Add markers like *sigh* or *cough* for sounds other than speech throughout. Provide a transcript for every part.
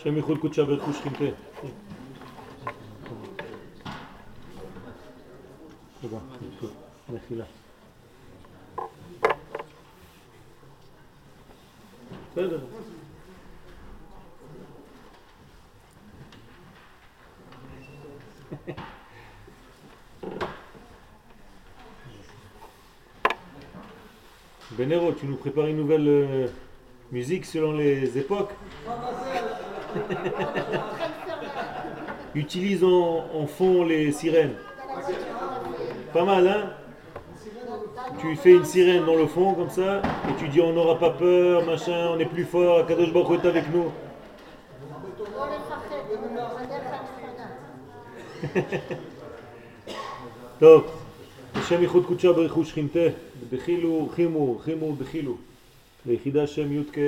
השם ייחוד קודשה ברכוש שכינתה. תודה, מחילה. בסדר. Bénéro, tu nous prépares une nouvelle euh, musique selon les époques *laughs* Utilise en, en fond les sirènes. Pas mal, hein Tu fais une sirène dans le fond comme ça, et tu dis on n'aura pas peur, machin, on est plus fort, Kadosh Baruch est avec nous. טוב, השם ייחוד קודשה ברכוש שכינתה, דחילו חימו, חימו דחילו, ליחידה שם י"ק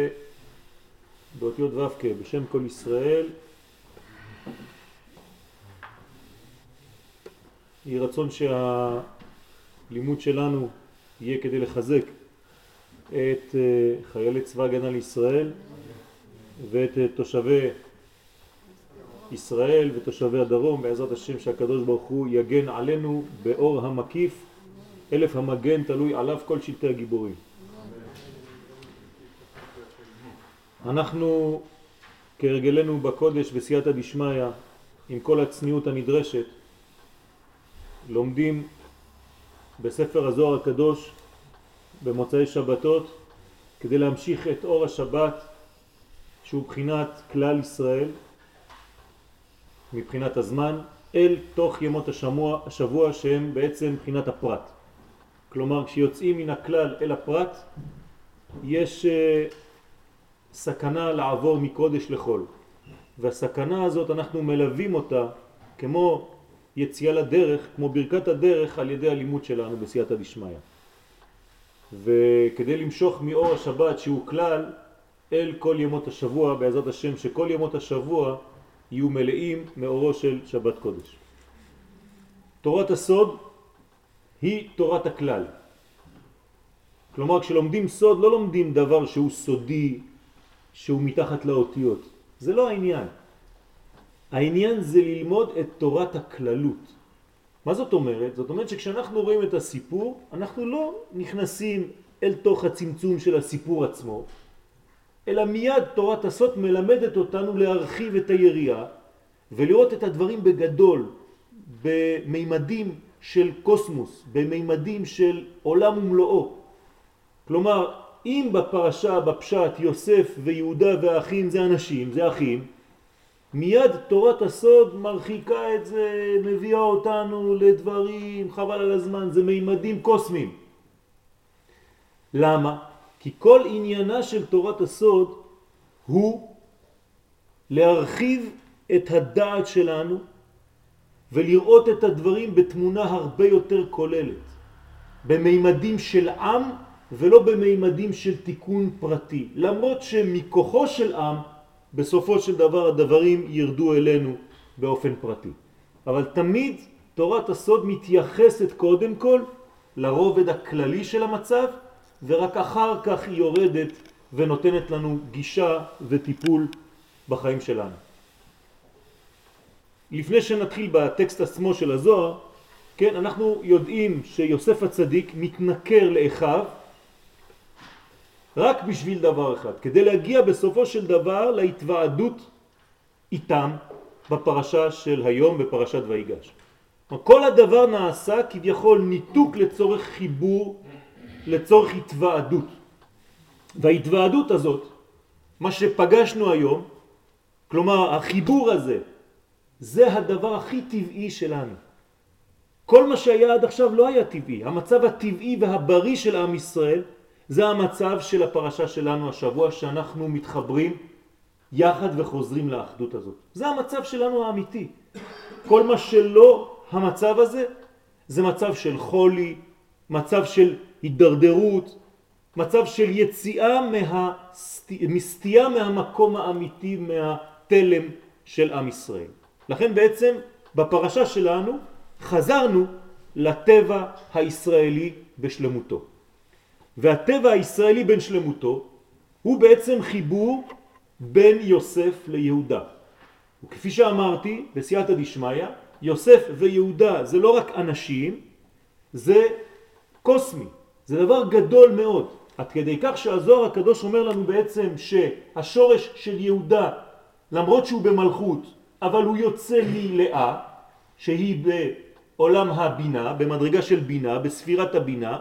באותיות ו"ק, בשם כל ישראל. יהי רצון שהלימוד שלנו יהיה כדי לחזק את אה, חיילי צבא הגנה לישראל ואת אה, תושבי ישראל ותושבי הדרום, בעזרת השם שהקדוש ברוך הוא יגן עלינו באור המקיף, אלף המגן תלוי עליו כל שלטי הגיבורים. אנחנו כהרגלנו בקודש בסייעתא דשמיא עם כל הצניעות הנדרשת לומדים בספר הזוהר הקדוש במוצאי שבתות כדי להמשיך את אור השבת שהוא בחינת כלל ישראל מבחינת הזמן אל תוך ימות השבוע, השבוע שהם בעצם מבחינת הפרט. כלומר כשיוצאים מן הכלל אל הפרט יש uh, סכנה לעבור מקודש לחול והסכנה הזאת אנחנו מלווים אותה כמו יציאה לדרך, כמו ברכת הדרך על ידי הלימוד שלנו בסייעתא דשמיא. וכדי למשוך מאור השבת שהוא כלל אל כל ימות השבוע בעזרת השם שכל ימות השבוע יהיו מלאים מאורו של שבת קודש. תורת הסוד היא תורת הכלל. כלומר כשלומדים סוד לא לומדים דבר שהוא סודי, שהוא מתחת לאותיות. זה לא העניין. העניין זה ללמוד את תורת הכללות. מה זאת אומרת? זאת אומרת שכשאנחנו רואים את הסיפור, אנחנו לא נכנסים אל תוך הצמצום של הסיפור עצמו, אלא מיד תורת הסוד מלמדת אותנו להרחיב את היריעה ולראות את הדברים בגדול, במימדים של קוסמוס, במימדים של עולם ומלואו. כלומר, אם בפרשה, בפשט, יוסף ויהודה והאחים זה אנשים, זה אחים, מיד תורת הסוד מרחיקה את זה, מביאה אותנו לדברים, חבל על הזמן, זה מימדים קוסמיים. למה? כי כל עניינה של תורת הסוד הוא להרחיב את הדעת שלנו ולראות את הדברים בתמונה הרבה יותר כוללת, במימדים של עם ולא במימדים של תיקון פרטי, למרות שמכוחו של עם בסופו של דבר הדברים ירדו אלינו באופן פרטי. אבל תמיד תורת הסוד מתייחסת קודם כל לרובד הכללי של המצב ורק אחר כך היא יורדת ונותנת לנו גישה וטיפול בחיים שלנו. לפני שנתחיל בטקסט עצמו של הזוהר, כן, אנחנו יודעים שיוסף הצדיק מתנכר לאחיו רק בשביל דבר אחד, כדי להגיע בסופו של דבר להתוועדות איתם בפרשה של היום בפרשת ויגש. כל הדבר נעשה כביכול ניתוק לצורך חיבור, לצורך התוועדות. וההתוועדות הזאת, מה שפגשנו היום, כלומר החיבור הזה, זה הדבר הכי טבעי שלנו. כל מה שהיה עד עכשיו לא היה טבעי. המצב הטבעי והבריא של עם ישראל זה המצב של הפרשה שלנו השבוע שאנחנו מתחברים יחד וחוזרים לאחדות הזאת. זה המצב שלנו האמיתי. כל מה שלא המצב הזה זה מצב של חולי, מצב של הידרדרות, מצב של יציאה מהסטי... מסטייה מהמקום האמיתי, מהתלם של עם ישראל. לכן בעצם בפרשה שלנו חזרנו לטבע הישראלי בשלמותו. והטבע הישראלי בין שלמותו הוא בעצם חיבור בין יוסף ליהודה. וכפי שאמרתי, בסייעתא דשמיא, יוסף ויהודה זה לא רק אנשים, זה קוסמי, זה דבר גדול מאוד. עד כדי כך שהזוהר הקדוש אומר לנו בעצם שהשורש של יהודה, למרות שהוא במלכות, אבל הוא יוצא מלאה, שהיא בעולם הבינה, במדרגה של בינה, בספירת הבינה,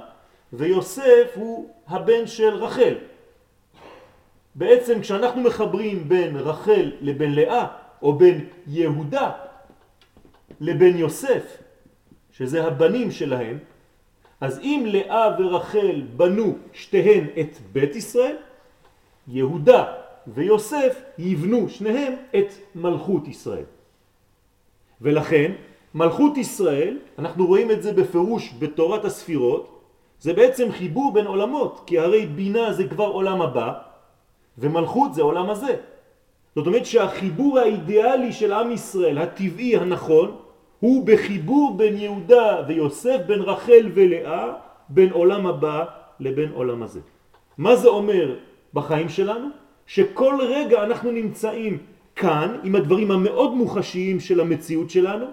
ויוסף הוא הבן של רחל. בעצם כשאנחנו מחברים בין רחל לבין לאה, או בין יהודה לבין יוסף, שזה הבנים שלהם, אז אם לאה ורחל בנו שתיהן את בית ישראל, יהודה ויוסף יבנו שניהם את מלכות ישראל. ולכן מלכות ישראל, אנחנו רואים את זה בפירוש בתורת הספירות, זה בעצם חיבור בין עולמות, כי הרי בינה זה כבר עולם הבא, ומלכות זה עולם הזה. זאת אומרת שהחיבור האידיאלי של עם ישראל, הטבעי הנכון, הוא בחיבור בין יהודה ויוסף, בין רחל ולאה, בין עולם הבא לבין עולם הזה. מה זה אומר בחיים שלנו? שכל רגע אנחנו נמצאים כאן עם הדברים המאוד מוחשיים של המציאות שלנו,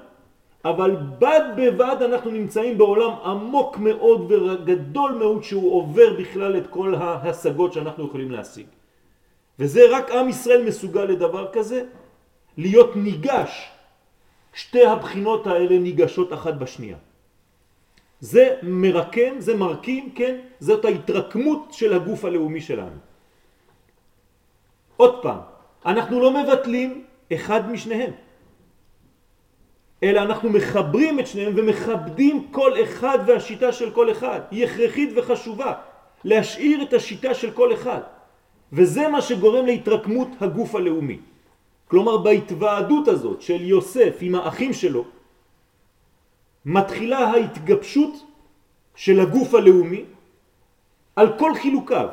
אבל בד בבד אנחנו נמצאים בעולם עמוק מאוד וגדול מאוד שהוא עובר בכלל את כל ההשגות שאנחנו יכולים להשיג. וזה רק עם ישראל מסוגל לדבר כזה, להיות ניגש. שתי הבחינות האלה ניגשות אחת בשנייה. זה מרקם, זה מרקים, כן? זאת ההתרקמות של הגוף הלאומי שלנו. עוד פעם, אנחנו לא מבטלים אחד משניהם, אלא אנחנו מחברים את שניהם ומכבדים כל אחד והשיטה של כל אחד. היא הכרחית וחשובה, להשאיר את השיטה של כל אחד. וזה מה שגורם להתרקמות הגוף הלאומי. כלומר בהתוועדות הזאת של יוסף עם האחים שלו מתחילה ההתגבשות של הגוף הלאומי על כל חילוקיו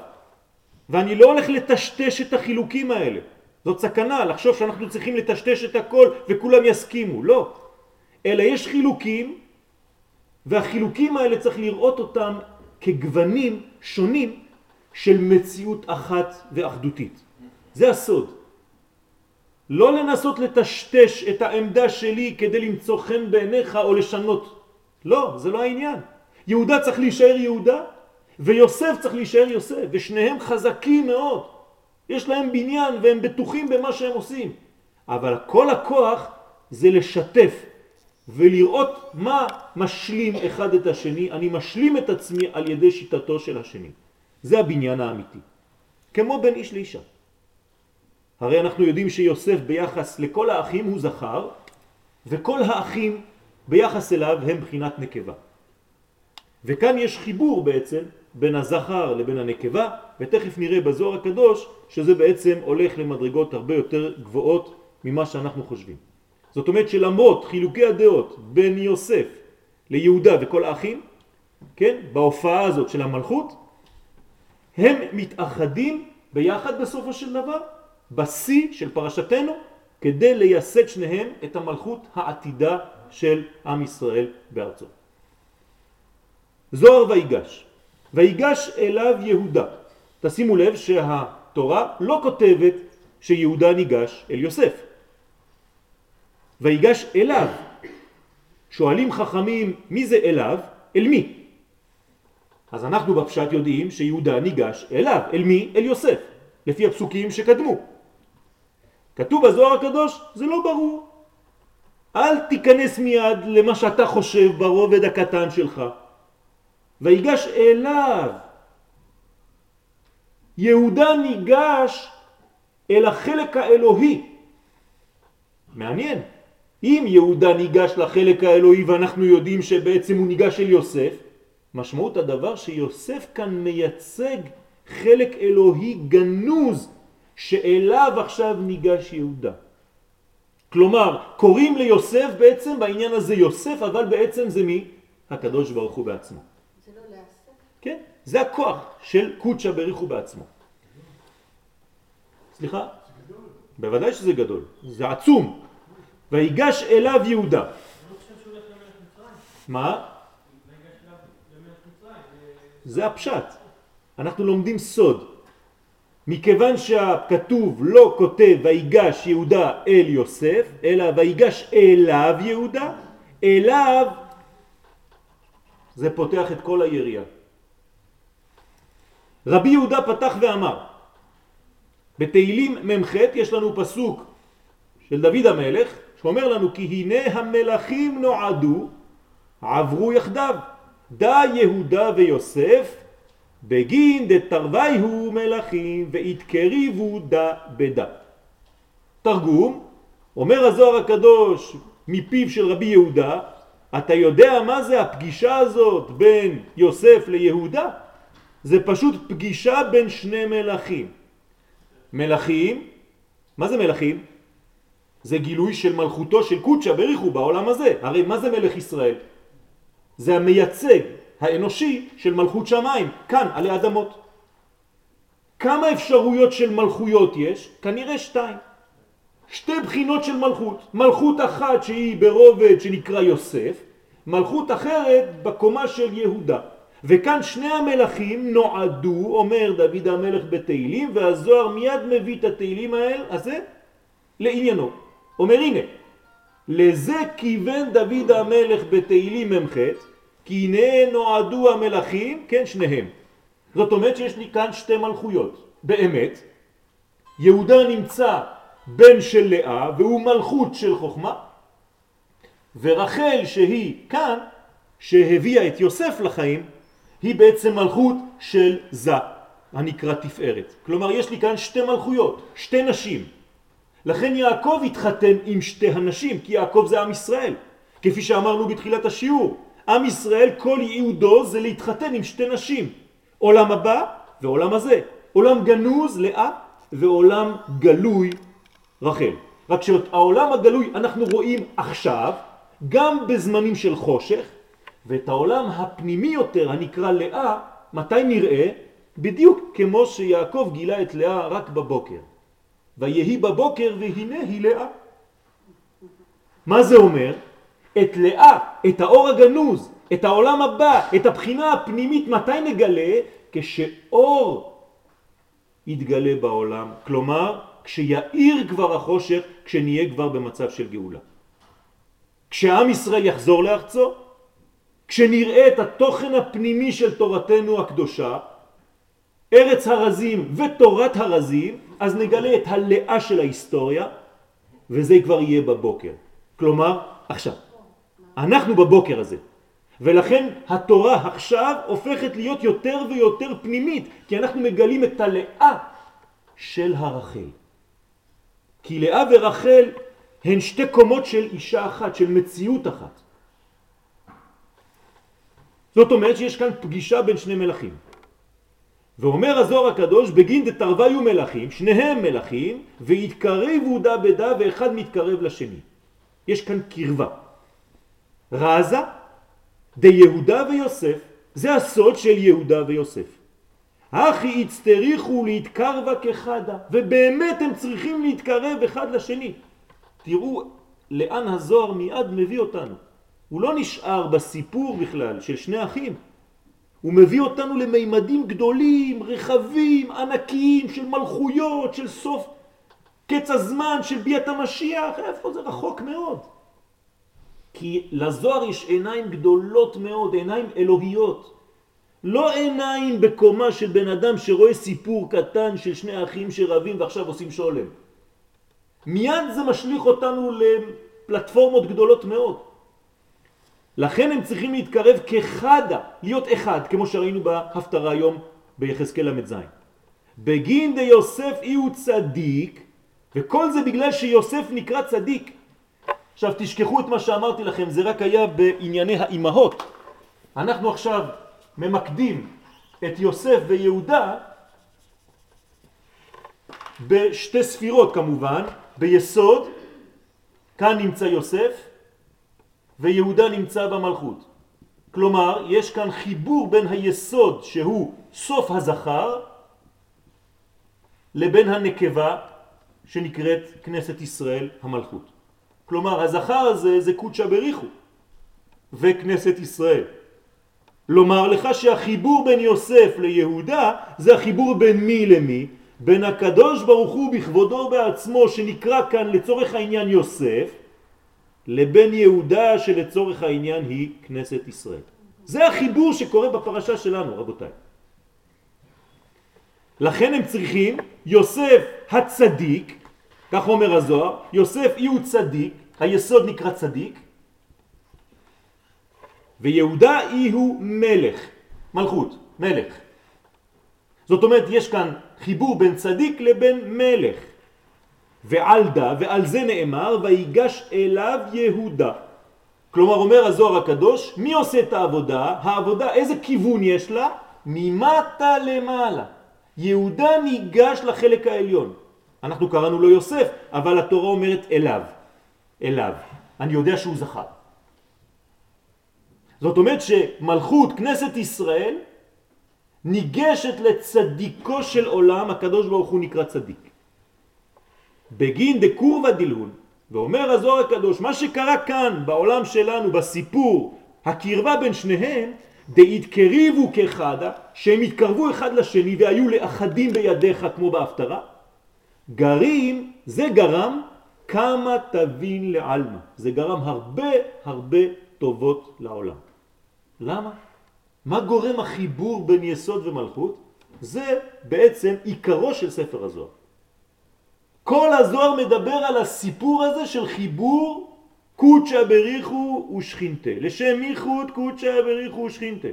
ואני לא הולך לטשטש את החילוקים האלה זאת סכנה לחשוב שאנחנו צריכים לטשטש את הכל וכולם יסכימו לא אלא יש חילוקים והחילוקים האלה צריך לראות אותם כגוונים שונים של מציאות אחת ואחדותית. זה הסוד. לא לנסות לטשטש את העמדה שלי כדי למצוא חן בעיניך או לשנות. לא, זה לא העניין. יהודה צריך להישאר יהודה ויוסף צריך להישאר יוסף ושניהם חזקים מאוד. יש להם בניין והם בטוחים במה שהם עושים. אבל כל הכוח זה לשתף ולראות מה משלים אחד את השני. אני משלים את עצמי על ידי שיטתו של השני. זה הבניין האמיתי. כמו בין איש לאישה. הרי אנחנו יודעים שיוסף ביחס לכל האחים הוא זכר, וכל האחים ביחס אליו הם בחינת נקבה. וכאן יש חיבור בעצם בין הזכר לבין הנקבה, ותכף נראה בזוהר הקדוש שזה בעצם הולך למדרגות הרבה יותר גבוהות ממה שאנחנו חושבים. זאת אומרת שלמרות חילוקי הדעות בין יוסף ליהודה וכל האחים, כן, בהופעה הזאת של המלכות, הם מתאחדים ביחד בסופו של דבר, בשיא של פרשתנו, כדי לייסד שניהם את המלכות העתידה של עם ישראל בארצו. זוהר ויגש, ויגש אליו יהודה. תשימו לב שהתורה לא כותבת שיהודה ניגש אל יוסף. ויגש אליו. שואלים חכמים מי זה אליו? אל מי? אז אנחנו בפשט יודעים שיהודה ניגש אליו, אל מי? אל יוסף, לפי הפסוקים שקדמו. כתוב בזוהר הקדוש, זה לא ברור. אל תיכנס מיד למה שאתה חושב ברובד הקטן שלך. ויגש אליו. יהודה ניגש אל החלק האלוהי. מעניין. אם יהודה ניגש לחלק האלוהי ואנחנו יודעים שבעצם הוא ניגש אל יוסף, משמעות הדבר שיוסף כאן מייצג חלק אלוהי גנוז שאליו עכשיו ניגש יהודה. כלומר, קוראים ליוסף בעצם בעניין הזה יוסף, אבל בעצם זה מי? הקדוש ברוך הוא בעצמו. זה לא לאסף? כן, זה הכוח של קודשא בריך הוא בעצמו. סליחה? בוודאי שזה גדול, זה עצום. ויגש אליו יהודה. מה? זה הפשט. אנחנו לומדים סוד. מכיוון שהכתוב לא כותב ויגש יהודה אל יוסף, אלא ויגש אליו יהודה, אליו זה פותח את כל היריעה. רבי יהודה פתח ואמר, בתהילים מ"ח יש לנו פסוק של דוד המלך שאומר לנו כי הנה המלכים נועדו עברו יחדיו דה יהודה ויוסף בגין דתרוויהו מלכים והתקריבו דה בדה. תרגום, אומר הזוהר הקדוש מפיו של רבי יהודה, אתה יודע מה זה הפגישה הזאת בין יוסף ליהודה? זה פשוט פגישה בין שני מלכים. מלכים, מה זה מלכים? זה גילוי של מלכותו של קודשא בריחו בעולם הזה. הרי מה זה מלך ישראל? זה המייצג האנושי של מלכות שמיים, כאן, עלי אדמות. כמה אפשרויות של מלכויות יש? כנראה שתיים. שתי בחינות של מלכות. מלכות אחת שהיא ברובד שנקרא יוסף, מלכות אחרת בקומה של יהודה. וכאן שני המלכים נועדו, אומר דוד המלך בתהילים, והזוהר מיד מביא את התהילים האל הזה לעניינו. אומר הנה, לזה כיוון דוד המלך בתהילים מ"ח, כי הנה נועדו המלכים, כן שניהם. זאת אומרת שיש לי כאן שתי מלכויות. באמת, יהודה נמצא בן של לאה והוא מלכות של חוכמה, ורחל שהיא כאן, שהביאה את יוסף לחיים, היא בעצם מלכות של זה, הנקרא תפארת. כלומר יש לי כאן שתי מלכויות, שתי נשים. לכן יעקב התחתן עם שתי הנשים, כי יעקב זה עם ישראל. כפי שאמרנו בתחילת השיעור, עם ישראל כל ייעודו זה להתחתן עם שתי נשים. עולם הבא ועולם הזה. עולם גנוז לאה ועולם גלוי רחל. רק שהעולם הגלוי אנחנו רואים עכשיו, גם בזמנים של חושך, ואת העולם הפנימי יותר הנקרא לאה, מתי נראה? בדיוק כמו שיעקב גילה את לאה רק בבוקר. ויהי בבוקר והנה היא לאה. מה זה אומר? את לאה, את האור הגנוז, את העולם הבא, את הבחינה הפנימית, מתי נגלה? כשאור יתגלה בעולם, כלומר כשיאיר כבר החושך, כשנהיה כבר במצב של גאולה. כשעם ישראל יחזור לארצו, כשנראה את התוכן הפנימי של תורתנו הקדושה, ארץ הרזים ותורת הרזים, אז נגלה את הלאה של ההיסטוריה, וזה כבר יהיה בבוקר. כלומר, עכשיו. אנחנו בבוקר הזה. ולכן התורה עכשיו הופכת להיות יותר ויותר פנימית, כי אנחנו מגלים את הלאה של הרחל. כי לאה ורחל הן שתי קומות של אישה אחת, של מציאות אחת. זאת אומרת שיש כאן פגישה בין שני מלכים. ואומר הזוהר הקדוש, בגין דתרוויו מלכים, שניהם מלכים, והתקרבו דה בדה ואחד מתקרב לשני. יש כאן קרבה. רזה דיהודה ויוסף, זה הסוד של יהודה ויוסף. אחי הצטריכו להתקרבה כחדה, ובאמת הם צריכים להתקרב אחד לשני. תראו לאן הזוהר מיד מביא אותנו. הוא לא נשאר בסיפור בכלל של שני אחים. הוא מביא אותנו למימדים גדולים, רחבים, ענקיים, של מלכויות, של סוף קץ הזמן, של ביאת המשיח. איפה זה רחוק מאוד. כי לזוהר יש עיניים גדולות מאוד, עיניים אלוהיות. לא עיניים בקומה של בן אדם שרואה סיפור קטן של שני אחים שרבים ועכשיו עושים שולם. מיד זה משליך אותנו לפלטפורמות גדולות מאוד. לכן הם צריכים להתקרב כחדה, להיות אחד, כמו שראינו בהפטרה היום ביחזקאל ל"ז. בגין די יוסף אי הוא צדיק, וכל זה בגלל שיוסף נקרא צדיק. עכשיו תשכחו את מה שאמרתי לכם, זה רק היה בענייני האימהות. אנחנו עכשיו ממקדים את יוסף ויהודה בשתי ספירות כמובן, ביסוד, כאן נמצא יוסף ויהודה נמצא במלכות. כלומר, יש כאן חיבור בין היסוד שהוא סוף הזכר לבין הנקבה שנקראת כנסת ישראל המלכות. כלומר, הזכר הזה זה קודשא בריחו וכנסת ישראל. לומר לך שהחיבור בין יוסף ליהודה זה החיבור בין מי למי? בין הקדוש ברוך הוא בכבודו בעצמו שנקרא כאן לצורך העניין יוסף לבין יהודה שלצורך העניין היא כנסת ישראל. זה החיבור שקורה בפרשה שלנו רבותיי. לכן הם צריכים יוסף הצדיק, כך אומר הזוהר, יוסף אי הוא צדיק, היסוד נקרא צדיק, ויהודה אי הוא מלך, מלכות, מלך. זאת אומרת יש כאן חיבור בין צדיק לבין מלך. ועל דה, ועל זה נאמר, ויגש אליו יהודה. כלומר אומר הזוהר הקדוש, מי עושה את העבודה? העבודה, איזה כיוון יש לה? ממטה למעלה. יהודה ניגש לחלק העליון. אנחנו קראנו לו יוסף, אבל התורה אומרת אליו. אליו. אני יודע שהוא זכה. זאת אומרת שמלכות כנסת ישראל ניגשת לצדיקו של עולם, הקדוש ברוך הוא נקרא צדיק. בגין דקורבה דילהון, ואומר הזוהר הקדוש, מה שקרה כאן בעולם שלנו, בסיפור, הקרבה בין שניהם, דהתקריבו כחדה, שהם התקרבו אחד לשני והיו לאחדים בידיך כמו בהפטרה, גרים, זה גרם כמה תבין לעלמה. זה גרם הרבה הרבה טובות לעולם. למה? מה גורם החיבור בין יסוד ומלכות? זה בעצם עיקרו של ספר הזוהר. כל הזוהר מדבר על הסיפור הזה של חיבור קודשא בריחו ושכינתה. לשם ייחוד קודשא בריחו ושכינתה.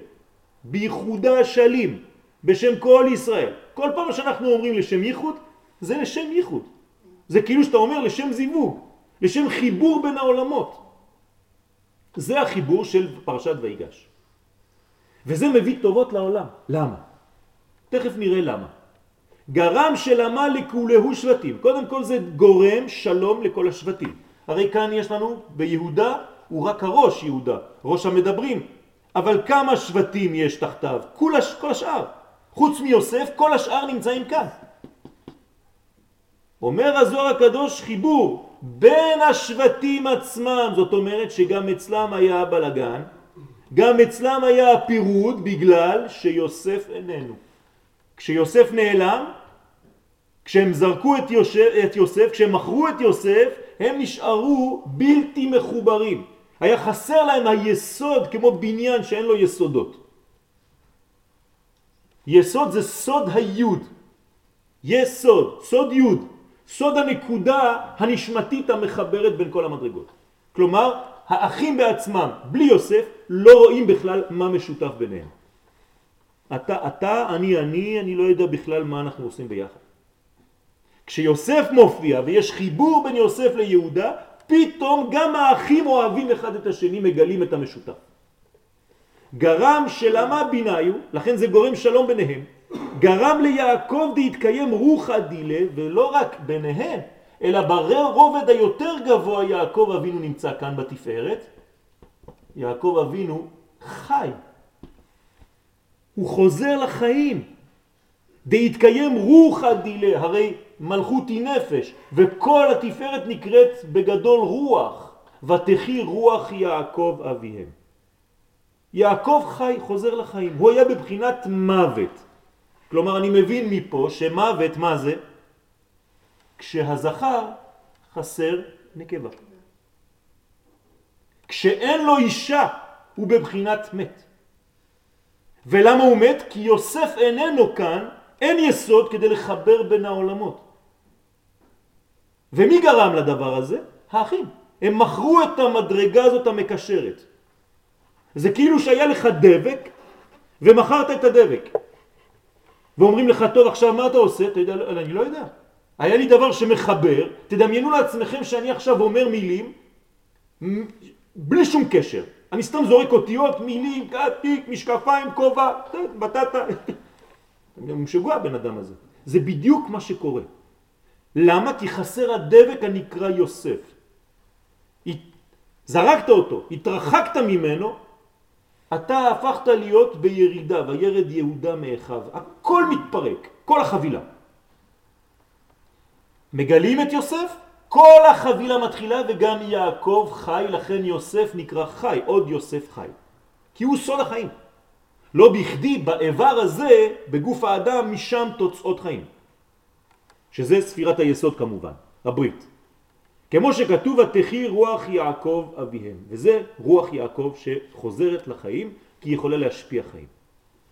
בייחודה שלים, בשם כל ישראל. כל פעם שאנחנו אומרים לשם ייחוד, זה לשם ייחוד. זה כאילו שאתה אומר לשם זיווג, לשם חיבור בין העולמות. זה החיבור של פרשת ויגש. וזה מביא טובות לעולם. למה? תכף נראה למה. גרם שלמה לכולהו שבטים. קודם כל זה גורם שלום לכל השבטים. הרי כאן יש לנו ביהודה, הוא רק הראש יהודה, ראש המדברים. אבל כמה שבטים יש תחתיו? כל, הש... כל השאר. חוץ מיוסף, כל השאר נמצאים כאן. אומר הזוהר הקדוש חיבור בין השבטים עצמם, זאת אומרת שגם אצלם היה בלגן, גם אצלם היה הפירוד בגלל שיוסף איננו. כשיוסף נעלם, כשהם זרקו את, יושב, את יוסף, כשהם מכרו את יוסף, הם נשארו בלתי מחוברים. היה חסר להם היסוד כמו בניין שאין לו יסודות. יסוד זה סוד היוד. יסוד, סוד יוד. סוד הנקודה הנשמתית המחברת בין כל המדרגות. כלומר, האחים בעצמם, בלי יוסף, לא רואים בכלל מה משותף ביניהם. אתה, אתה, אני, אני, אני לא יודע בכלל מה אנחנו עושים ביחד. כשיוסף מופיע ויש חיבור בין יוסף ליהודה, פתאום גם האחים אוהבים אחד את השני, מגלים את המשותף. גרם שלמה ביניו, לכן זה גורם שלום ביניהם, גרם ליעקב דהתקיים רוחה דילה, ולא רק ביניהם, אלא ברובד היותר גבוה יעקב אבינו נמצא כאן בתפארת. יעקב אבינו חי. הוא חוזר לחיים. דהתקיים רוחה דילה, הרי מלכות היא נפש, וכל התפארת נקראת בגדול רוח, ותחי רוח יעקב אביהם. יעקב חי, חוזר לחיים, הוא היה בבחינת מוות. כלומר אני מבין מפה שמוות מה זה? כשהזכר חסר נקבה. כשאין לו אישה הוא בבחינת מת. ולמה הוא מת? כי יוסף איננו כאן, אין יסוד כדי לחבר בין העולמות. ומי גרם לדבר הזה? האחים. הם מכרו את המדרגה הזאת המקשרת. זה כאילו שהיה לך דבק ומכרת את הדבק. ואומרים לך, טוב, עכשיו מה אתה עושה? אתה יודע, אני לא יודע. היה לי דבר שמחבר, תדמיינו לעצמכם שאני עכשיו אומר מילים בלי שום קשר. אני סתם זורק אותיות, מילים, תיק, משקפיים, כובע, בטטה. הוא משוגע הבן אדם הזה. זה בדיוק מה שקורה. למה? כי חסר הדבק הנקרא יוסף. זרקת אותו, התרחקת ממנו, אתה הפכת להיות בירידה, וירד יהודה מאחיו. הכל מתפרק, כל החבילה. מגלים את יוסף, כל החבילה מתחילה וגם יעקב חי, לכן יוסף נקרא חי, עוד יוסף חי. כי הוא סוד החיים. לא בכדי באיבר הזה, בגוף האדם, משם תוצאות חיים. שזה ספירת היסוד כמובן, הברית. כמו שכתוב, התחי רוח יעקב אביהם, וזה רוח יעקב שחוזרת לחיים, כי היא יכולה להשפיע חיים.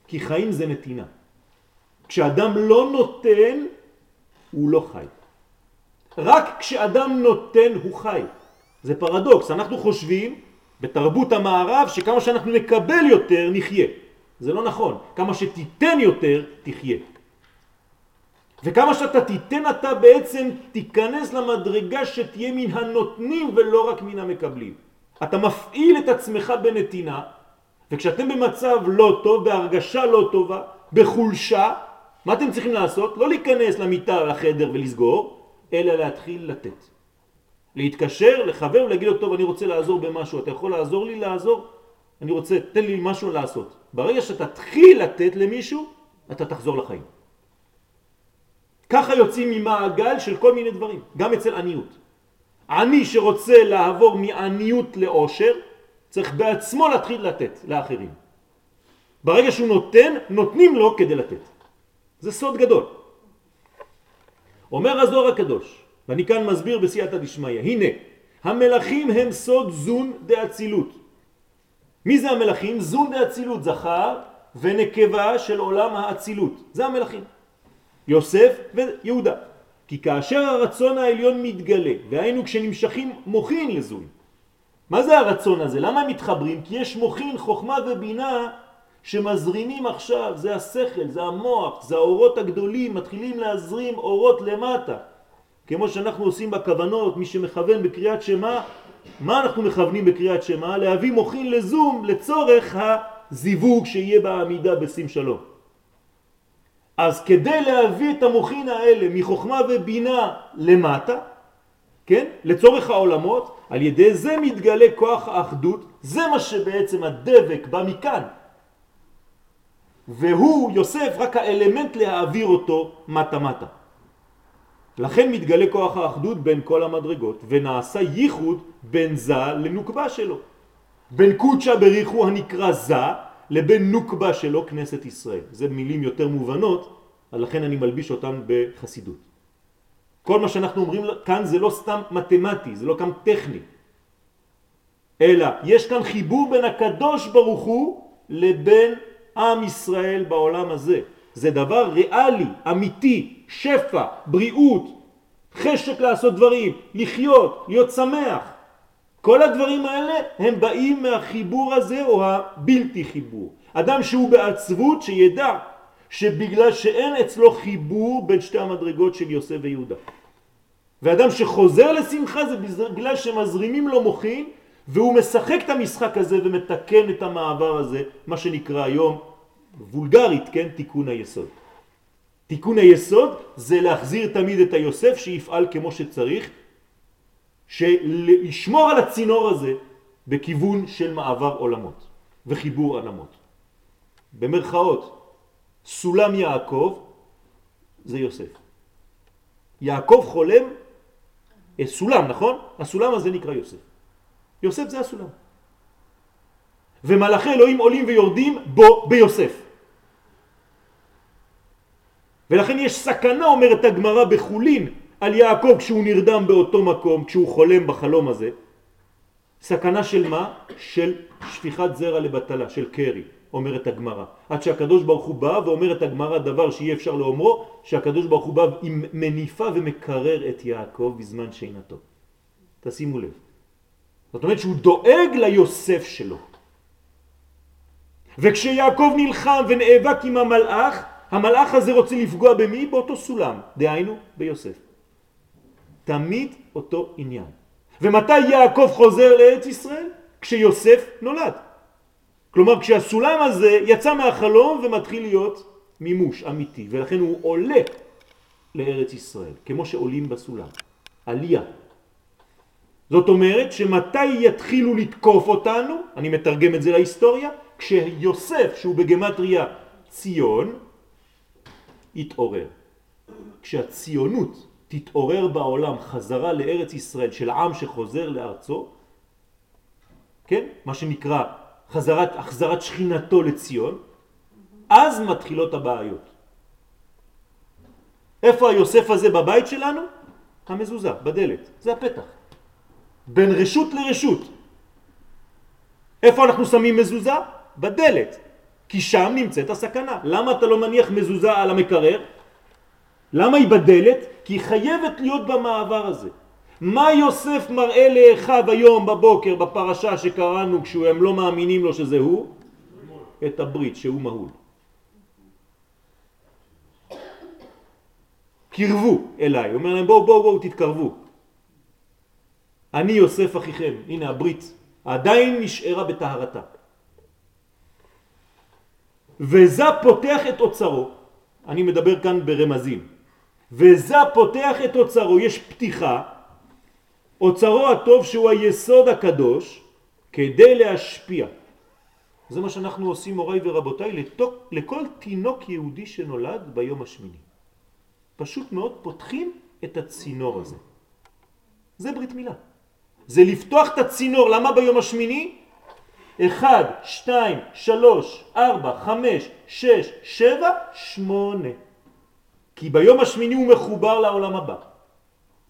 כי חיים זה נתינה. כשאדם לא נותן, הוא לא חי. רק כשאדם נותן הוא חי. זה פרדוקס, אנחנו חושבים בתרבות המערב שכמה שאנחנו נקבל יותר נחיה. זה לא נכון, כמה שתיתן יותר תחיה. וכמה שאתה תיתן אתה בעצם תיכנס למדרגה שתהיה מן הנותנים ולא רק מן המקבלים. אתה מפעיל את עצמך בנתינה, וכשאתם במצב לא טוב, בהרגשה לא טובה, בחולשה, מה אתם צריכים לעשות? לא להיכנס למיטה, לחדר ולסגור, אלא להתחיל לתת. להתקשר לחבר ולהגיד לו, טוב, אני רוצה לעזור במשהו, אתה יכול לעזור לי לעזור? אני רוצה, תן לי משהו לעשות. ברגע שאתה תתחיל לתת למישהו, אתה תחזור לחיים. ככה יוצאים ממעגל של כל מיני דברים, גם אצל עניות. עני שרוצה לעבור מעניות לאושר, צריך בעצמו להתחיל לתת לאחרים. ברגע שהוא נותן, נותנים לו כדי לתת. זה סוד גדול. אומר הזוהר הקדוש, ואני כאן מסביר בסייעתא דשמיא, הנה, המלאכים הם סוד זון דאצילות. מי זה המלאכים? זון דאצילות, זכר ונקבה של עולם האצילות. זה המלאכים. יוסף ויהודה. כי כאשר הרצון העליון מתגלה, והיינו כשנמשכים מוכין לזון. מה זה הרצון הזה? למה הם מתחברים? כי יש מוכין, חוכמה ובינה שמזרימים עכשיו, זה השכל, זה המוח, זה האורות הגדולים, מתחילים להזרים אורות למטה. כמו שאנחנו עושים בכוונות, מי שמכוון בקריאת שמה, מה אנחנו מכוונים בקריאת שמה? להביא מוכין לזום לצורך הזיווג שיהיה בעמידה בשים שלום. אז כדי להביא את המוכין האלה מחוכמה ובינה למטה, כן? לצורך העולמות, על ידי זה מתגלה כוח האחדות, זה מה שבעצם הדבק בא מכאן. והוא, יוסף, רק האלמנט להעביר אותו מטה-מטה. לכן מתגלה כוח האחדות בין כל המדרגות, ונעשה ייחוד בין זה לנוקבה שלו. בין קודשה בריחו הנקרא זה, לבין נוקבה שלו כנסת ישראל. זה מילים יותר מובנות, לכן אני מלביש אותן בחסידות. כל מה שאנחנו אומרים כאן זה לא סתם מתמטי, זה לא כאן טכני, אלא יש כאן חיבור בין הקדוש ברוך הוא לבין עם ישראל בעולם הזה. זה דבר ריאלי, אמיתי, שפע, בריאות, חשק לעשות דברים, לחיות, להיות שמח. כל הדברים האלה הם באים מהחיבור הזה או הבלתי חיבור. אדם שהוא בעצבות שידע שבגלל שאין אצלו חיבור בין שתי המדרגות של יוסף ויהודה. ואדם שחוזר לשמחה זה בגלל שמזרימים לו מוחין והוא משחק את המשחק הזה ומתקן את המעבר הזה, מה שנקרא היום וולגרית, כן, תיקון היסוד. תיקון היסוד זה להחזיר תמיד את היוסף שיפעל כמו שצריך, שישמור על הצינור הזה בכיוון של מעבר עולמות וחיבור עולמות. במרכאות, סולם יעקב זה יוסף. יעקב חולם סולם, נכון? הסולם הזה נקרא יוסף. יוסף זה הסולם. ומלאכי אלוהים עולים ויורדים בו ביוסף. ולכן יש סכנה, אומרת הגמרא בחולין, על יעקב כשהוא נרדם באותו מקום, כשהוא חולם בחלום הזה. סכנה של מה? של שפיכת זרע לבטלה, של קרי, אומרת הגמרא. עד שהקדוש ברוך הוא בא ואומרת הגמרא דבר שאי אפשר לאומרו, שהקדוש ברוך הוא בא עם מניפה ומקרר את יעקב בזמן שינתו. תשימו לב. זאת אומרת שהוא דואג ליוסף שלו. וכשיעקב נלחם ונאבק עם המלאך, המלאך הזה רוצה לפגוע במי? באותו סולם, דהיינו ביוסף. תמיד אותו עניין. ומתי יעקב חוזר לארץ ישראל? כשיוסף נולד. כלומר כשהסולם הזה יצא מהחלום ומתחיל להיות מימוש אמיתי, ולכן הוא עולה לארץ ישראל, כמו שעולים בסולם. עלייה. זאת אומרת שמתי יתחילו לתקוף אותנו, אני מתרגם את זה להיסטוריה, כשיוסף שהוא בגמטריה ציון יתעורר. כשהציונות תתעורר בעולם חזרה לארץ ישראל של עם שחוזר לארצו, כן? מה שנקרא חזרת, החזרת שכינתו לציון, אז מתחילות הבעיות. איפה היוסף הזה בבית שלנו? המזוזה, בדלת, זה הפתח. בין רשות לרשות. איפה אנחנו שמים מזוזה? בדלת, כי שם נמצאת הסכנה. למה אתה לא מניח מזוזה על המקרר? למה היא בדלת? כי היא חייבת להיות במעבר הזה. מה יוסף מראה לאחיו היום בבוקר בפרשה שקראנו כשהם לא מאמינים לו שזה הוא? את הברית שהוא מהול. קרבו אליי, הוא אומר להם בואו בואו בואו תתקרבו. אני יוסף אחיכם, הנה הברית, עדיין נשארה בטהרתה. וזה פותח את אוצרו, אני מדבר כאן ברמזים, וזה פותח את אוצרו, יש פתיחה, אוצרו הטוב שהוא היסוד הקדוש כדי להשפיע. זה מה שאנחנו עושים מוריי ורבותיי לתוק, לכל תינוק יהודי שנולד ביום השמיני. פשוט מאוד פותחים את הצינור הזה. זה ברית מילה. זה לפתוח את הצינור. למה ביום השמיני? 1, 2, 3, 4, 5, 6, 7, 8. כי ביום השמיני הוא מחובר לעולם הבא.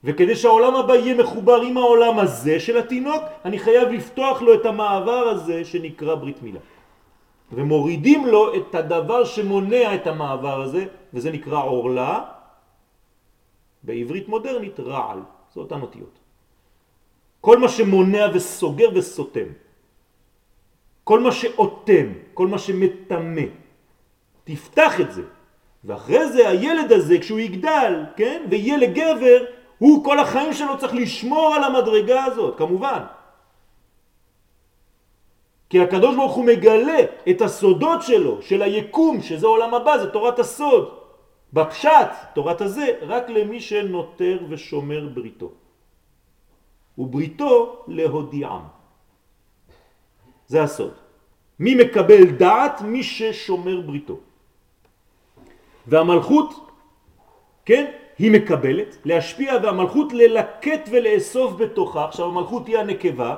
וכדי שהעולם הבא יהיה מחובר עם העולם הזה של התינוק, אני חייב לפתוח לו את המעבר הזה שנקרא ברית מילה. ומורידים לו את הדבר שמונע את המעבר הזה, וזה נקרא עורלה, בעברית מודרנית רעל, זה אותן אותיות. כל מה שמונע וסוגר וסותם, כל מה שאותם, כל מה שמתמה, תפתח את זה. ואחרי זה הילד הזה כשהוא יגדל, כן, ויהיה לגבר, הוא כל החיים שלו צריך לשמור על המדרגה הזאת, כמובן. כי הקדוש ברוך הוא מגלה את הסודות שלו, של היקום, שזה עולם הבא, זה תורת הסוד. בפשט, תורת הזה, רק למי שנותר ושומר בריתו. ובריתו להודיעם. זה הסוד. מי מקבל דעת? מי ששומר בריתו. והמלכות, כן, היא מקבלת, להשפיע והמלכות ללקט ולאסוף בתוכה. עכשיו המלכות היא הנקבה,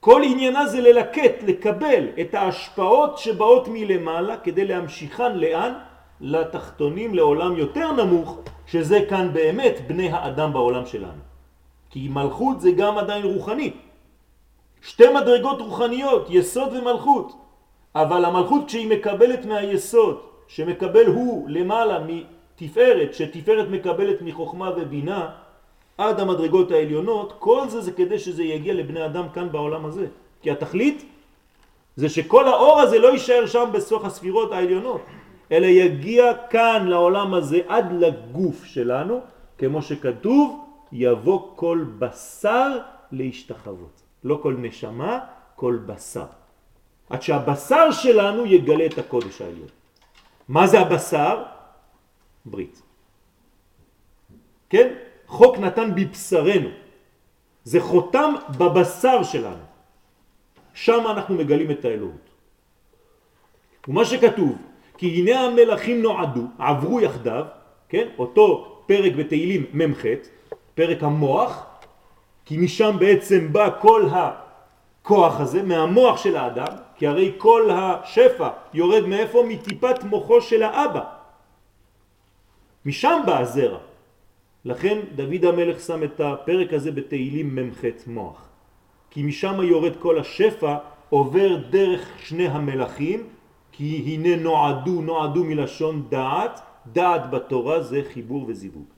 כל עניינה זה ללקט, לקבל את ההשפעות שבאות מלמעלה כדי להמשיכן לאן? לתחתונים, לעולם יותר נמוך, שזה כאן באמת בני האדם בעולם שלנו. כי מלכות זה גם עדיין רוחני. שתי מדרגות רוחניות, יסוד ומלכות. אבל המלכות כשהיא מקבלת מהיסוד, שמקבל הוא למעלה מתפארת, שתפארת מקבלת מחוכמה ובינה, עד המדרגות העליונות, כל זה זה כדי שזה יגיע לבני אדם כאן בעולם הזה. כי התכלית זה שכל האור הזה לא יישאר שם בסוף הספירות העליונות, אלא יגיע כאן לעולם הזה עד לגוף שלנו, כמו שכתוב, יבוא כל בשר להשתחוות. לא כל נשמה, כל בשר. עד שהבשר שלנו יגלה את הקודש העליון. מה זה הבשר? ברית. כן? חוק נתן בבשרנו. זה חותם בבשר שלנו. שם אנחנו מגלים את האלוהות. ומה שכתוב, כי הנה המלאכים נועדו, עברו יחדיו, כן? אותו פרק בתהילים מ"ח, פרק המוח, כי משם בעצם בא כל הכוח הזה, מהמוח של האדם, כי הרי כל השפע יורד מאיפה? מטיפת מוחו של האבא. משם בא הזרע. לכן דוד המלך שם את הפרק הזה בתהילים מ"ח מוח. כי משם יורד כל השפע, עובר דרך שני המלאכים, כי הנה נועדו, נועדו מלשון דעת, דעת בתורה זה חיבור וזיווג.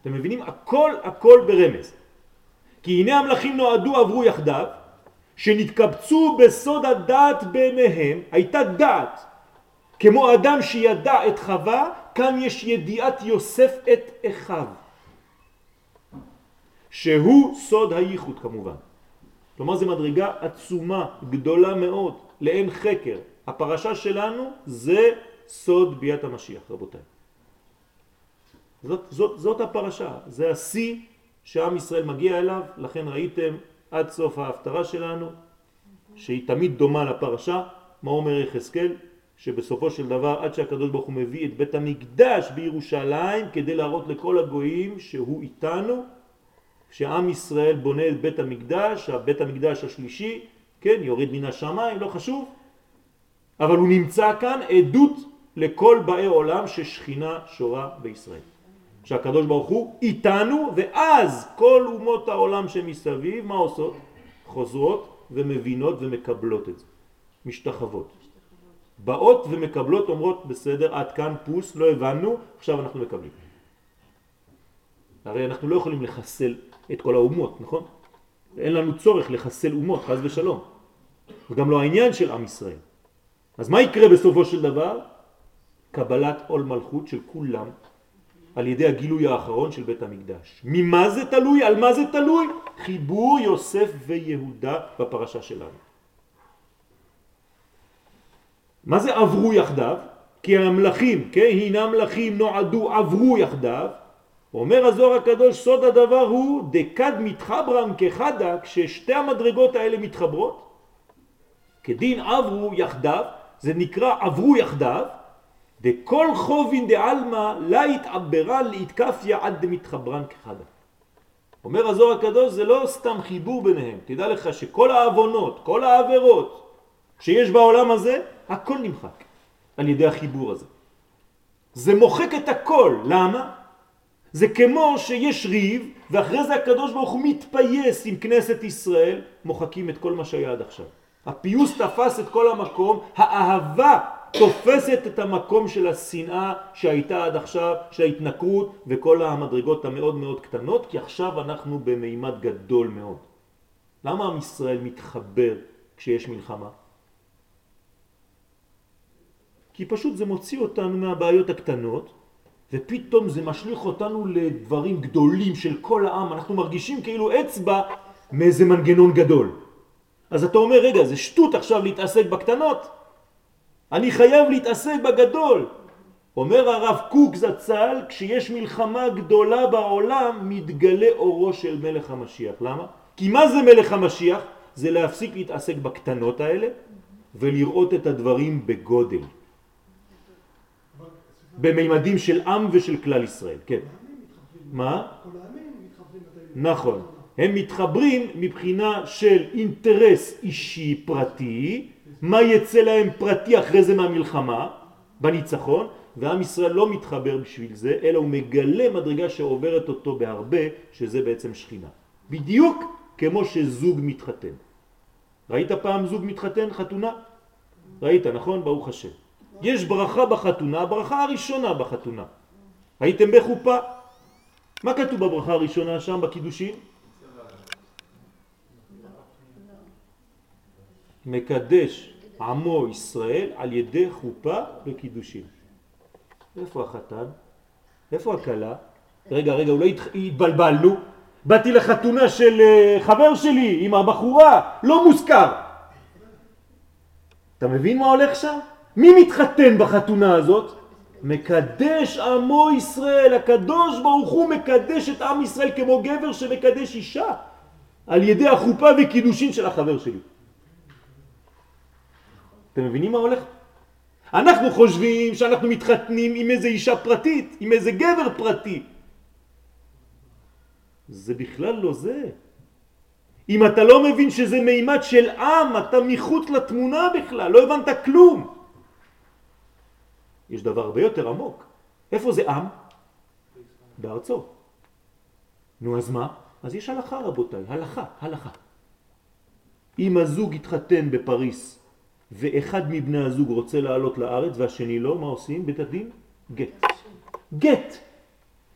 אתם מבינים? הכל הכל ברמז. כי הנה המלאכים נועדו עברו יחדיו, שנתקבצו בסוד הדעת ביניהם, הייתה דעת, כמו אדם שידע את חווה, כאן יש ידיעת יוסף את אחיו, שהוא סוד הייחוד כמובן. כלומר זו מדרגה עצומה, גדולה מאוד, לאין חקר. הפרשה שלנו זה סוד ביאת המשיח, רבותיי. זאת, זאת, זאת הפרשה, זה השיא שעם ישראל מגיע אליו, לכן ראיתם עד סוף ההפטרה שלנו, שהיא תמיד דומה לפרשה, מה אומר יחזקאל? שבסופו של דבר עד שהקדוש ברוך הוא מביא את בית המקדש בירושלים כדי להראות לכל הגויים שהוא איתנו כשעם ישראל בונה את בית המקדש, הבית המקדש השלישי, כן, יורד מן השמיים, לא חשוב, אבל הוא נמצא כאן עדות לכל באי עולם ששכינה שורה בישראל. שהקדוש ברוך הוא איתנו ואז כל אומות העולם שמסביב מה עושות? חוזרות ומבינות ומקבלות את זה, משתחוות. באות ומקבלות אומרות בסדר עד כאן פוס לא הבנו עכשיו אנחנו מקבלים. הרי אנחנו לא יכולים לחסל את כל האומות נכון? אין לנו צורך לחסל אומות חז ושלום וגם לא העניין של עם ישראל אז מה יקרה בסופו של דבר? קבלת עול מלכות של כולם על ידי הגילוי האחרון של בית המקדש. ממה זה תלוי? על מה זה תלוי? חיבור יוסף ויהודה בפרשה שלנו. מה זה עברו יחדיו? כי המלכים, כן, הנה מלכים נועדו עברו יחדיו. אומר הזוהר הקדוש, סוד הדבר הוא דקד מתחברם כחדה, כששתי המדרגות האלה מתחברות, כדין עברו יחדיו, זה נקרא עברו יחדיו, דכל חובין דעלמא לה התעברה להתקפיה עד דמתחברן כחדה. אומר הזוהר הקדוש זה לא סתם חיבור ביניהם, תדע לך שכל העוונות, כל העבירות שיש בעולם הזה, הכל נמחק על ידי החיבור הזה. זה מוחק את הכל, למה? זה כמו שיש ריב ואחרי זה הקדוש ברוך הוא מתפייס עם כנסת ישראל, מוחקים את כל מה שהיה עד עכשיו. הפיוס תפס את כל המקום, האהבה תופסת את המקום של השנאה שהייתה עד עכשיו, של ההתנכרות וכל המדרגות המאוד מאוד קטנות, כי עכשיו אנחנו במימד גדול מאוד. למה עם ישראל מתחבר כשיש מלחמה? כי פשוט זה מוציא אותנו מהבעיות הקטנות, ופתאום זה משליך אותנו לדברים גדולים של כל העם. אנחנו מרגישים כאילו אצבע מאיזה מנגנון גדול. אז אתה אומר, רגע, זה שטות עכשיו להתעסק בקטנות. אני חייב להתעסק בגדול. אומר הרב קוק זצ"ל, כשיש מלחמה גדולה בעולם, מתגלה אורו של מלך המשיח. למה? כי מה זה מלך המשיח? זה להפסיק להתעסק בקטנות האלה ולראות את הדברים בגודל. במימדים של עם ושל כלל ישראל, כן. מה? נכון. הם מתחברים מבחינה של אינטרס אישי פרטי מה יצא להם פרטי אחרי זה מהמלחמה, בניצחון, ועם ישראל לא מתחבר בשביל זה, אלא הוא מגלה מדרגה שעוברת אותו בהרבה, שזה בעצם שכינה. בדיוק כמו שזוג מתחתן. ראית פעם זוג מתחתן, חתונה? ראית, נכון? ברוך השם. יש ברכה בחתונה, הברכה הראשונה בחתונה. הייתם בחופה? מה כתוב בברכה הראשונה שם בקידושים? מקדש עמו ישראל על ידי חופה וקידושים. איפה החתן? איפה הקלה? רגע, רגע, אולי התבלבלנו. באתי לחתונה של אה, חבר שלי עם הבחורה, לא מוזכר. אתה מבין מה הולך שם? מי מתחתן בחתונה הזאת? מקדש עמו ישראל, הקדוש ברוך הוא מקדש את עם ישראל כמו גבר שמקדש אישה על ידי החופה וקידושים של החבר שלי. אתם מבינים מה הולך? אנחנו חושבים שאנחנו מתחתנים עם איזה אישה פרטית, עם איזה גבר פרטי. זה בכלל לא זה. אם אתה לא מבין שזה מימד של עם, אתה מחוץ לתמונה בכלל, לא הבנת כלום. יש דבר הרבה יותר עמוק. איפה זה עם? בארצו. נו אז מה? אז יש הלכה רבותיי, הלכה, הלכה. אם הזוג התחתן בפריס ואחד מבני הזוג רוצה לעלות לארץ והשני לא, מה עושים? בית הדין? גט. גט.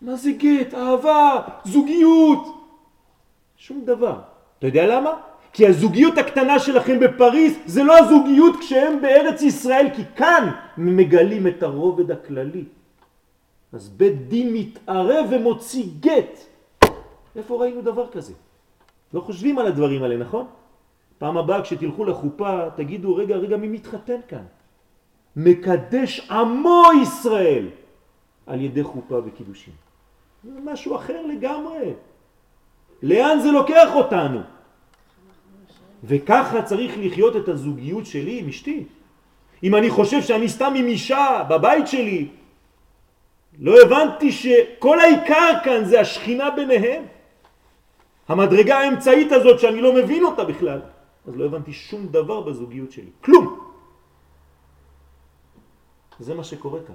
מה זה גט? אהבה, זוגיות. שום דבר. אתה יודע למה? כי הזוגיות הקטנה שלכם בפריס זה לא הזוגיות כשהם בארץ ישראל, כי כאן מגלים את הרובד הכללי. אז בית דין מתערב ומוציא גט. איפה ראינו דבר כזה? לא חושבים על הדברים האלה, נכון? פעם הבאה כשתלכו לחופה תגידו רגע רגע מי מתחתן כאן? מקדש עמו ישראל על ידי חופה וקידושים. זה משהו אחר לגמרי. לאן זה לוקח אותנו? וככה צריך לחיות את הזוגיות שלי עם אשתי. אם אני חושב שאני סתם עם אישה בבית שלי, לא הבנתי שכל העיקר כאן זה השכינה ביניהם. המדרגה האמצעית הזאת שאני לא מבין אותה בכלל. אז לא הבנתי שום דבר בזוגיות שלי. כלום. זה מה שקורה כאן.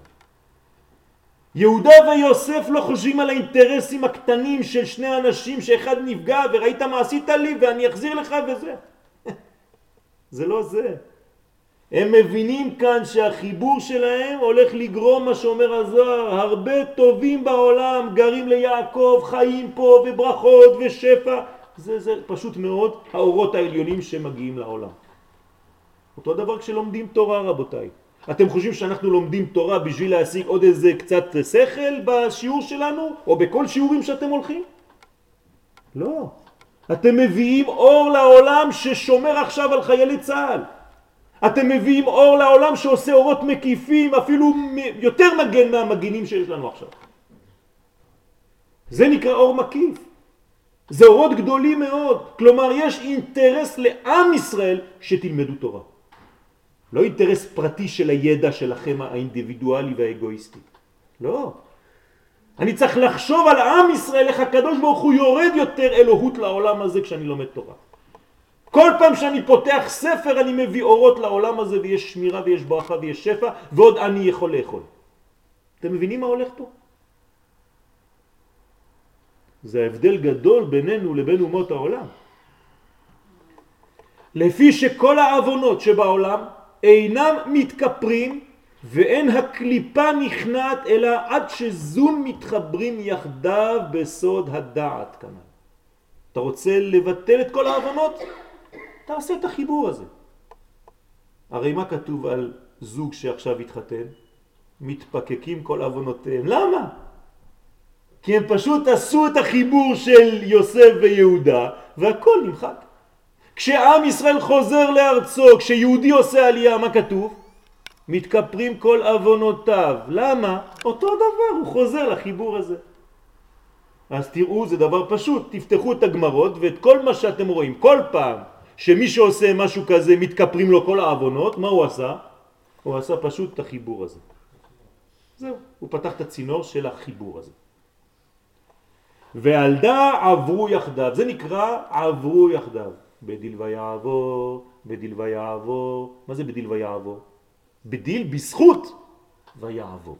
יהודה ויוסף לא חושבים על האינטרסים הקטנים של שני אנשים שאחד נפגע וראית מה עשית לי ואני אחזיר לך וזה. *laughs* זה לא זה. הם מבינים כאן שהחיבור שלהם הולך לגרום מה שאומר הזוהר, הרבה טובים בעולם גרים ליעקב, חיים פה וברכות ושפע, זה, זה פשוט מאוד האורות העליונים שמגיעים לעולם. אותו דבר כשלומדים תורה רבותיי. אתם חושבים שאנחנו לומדים תורה בשביל להשיג עוד איזה קצת שכל בשיעור שלנו או בכל שיעורים שאתם הולכים? לא. אתם מביאים אור לעולם ששומר עכשיו על חיילי צה"ל. אתם מביאים אור לעולם שעושה אורות מקיפים, אפילו יותר מגן מהמגינים שיש לנו עכשיו. זה נקרא אור מקיף. זה אורות גדולים מאוד. כלומר, יש אינטרס לעם ישראל שתלמדו תורה. לא אינטרס פרטי של הידע שלכם האינדיבידואלי והאגואיסטי. לא. אני צריך לחשוב על עם ישראל, איך הקדוש ברוך הוא יורד יותר אלוהות לעולם הזה כשאני לומד תורה. כל פעם שאני פותח ספר אני מביא אורות לעולם הזה ויש שמירה ויש ברכה ויש שפע ועוד אני יכול לאכול. אתם מבינים מה הולך פה? זה הבדל גדול בינינו לבין אומות העולם. לפי שכל העוונות שבעולם אינם מתכפרים ואין הקליפה נכנעת אלא עד שזון מתחברים יחדיו בסוד הדעת כנ"ל. אתה רוצה לבטל את כל העוונות? תעשה את החיבור הזה. הרי מה כתוב על זוג שעכשיו התחתן? מתפקקים כל אבונותיהם. למה? כי הם פשוט עשו את החיבור של יוסף ויהודה והכל נמחק. כשעם ישראל חוזר לארצו, כשיהודי עושה עלייה, מה כתוב? מתכפרים כל אבונותיו. למה? אותו דבר, הוא חוזר לחיבור הזה. אז תראו, זה דבר פשוט, תפתחו את הגמרות ואת כל מה שאתם רואים, כל פעם שמי שעושה משהו כזה מתכפרים לו כל האבונות, מה הוא עשה? הוא עשה פשוט את החיבור הזה. זהו, הוא פתח את הצינור של החיבור הזה. ועלדה עברו יחדיו, זה נקרא עברו יחדיו. בדיל ויעבור, בדיל ויעבור, מה זה בדיל ויעבור? בדיל בזכות ויעבור.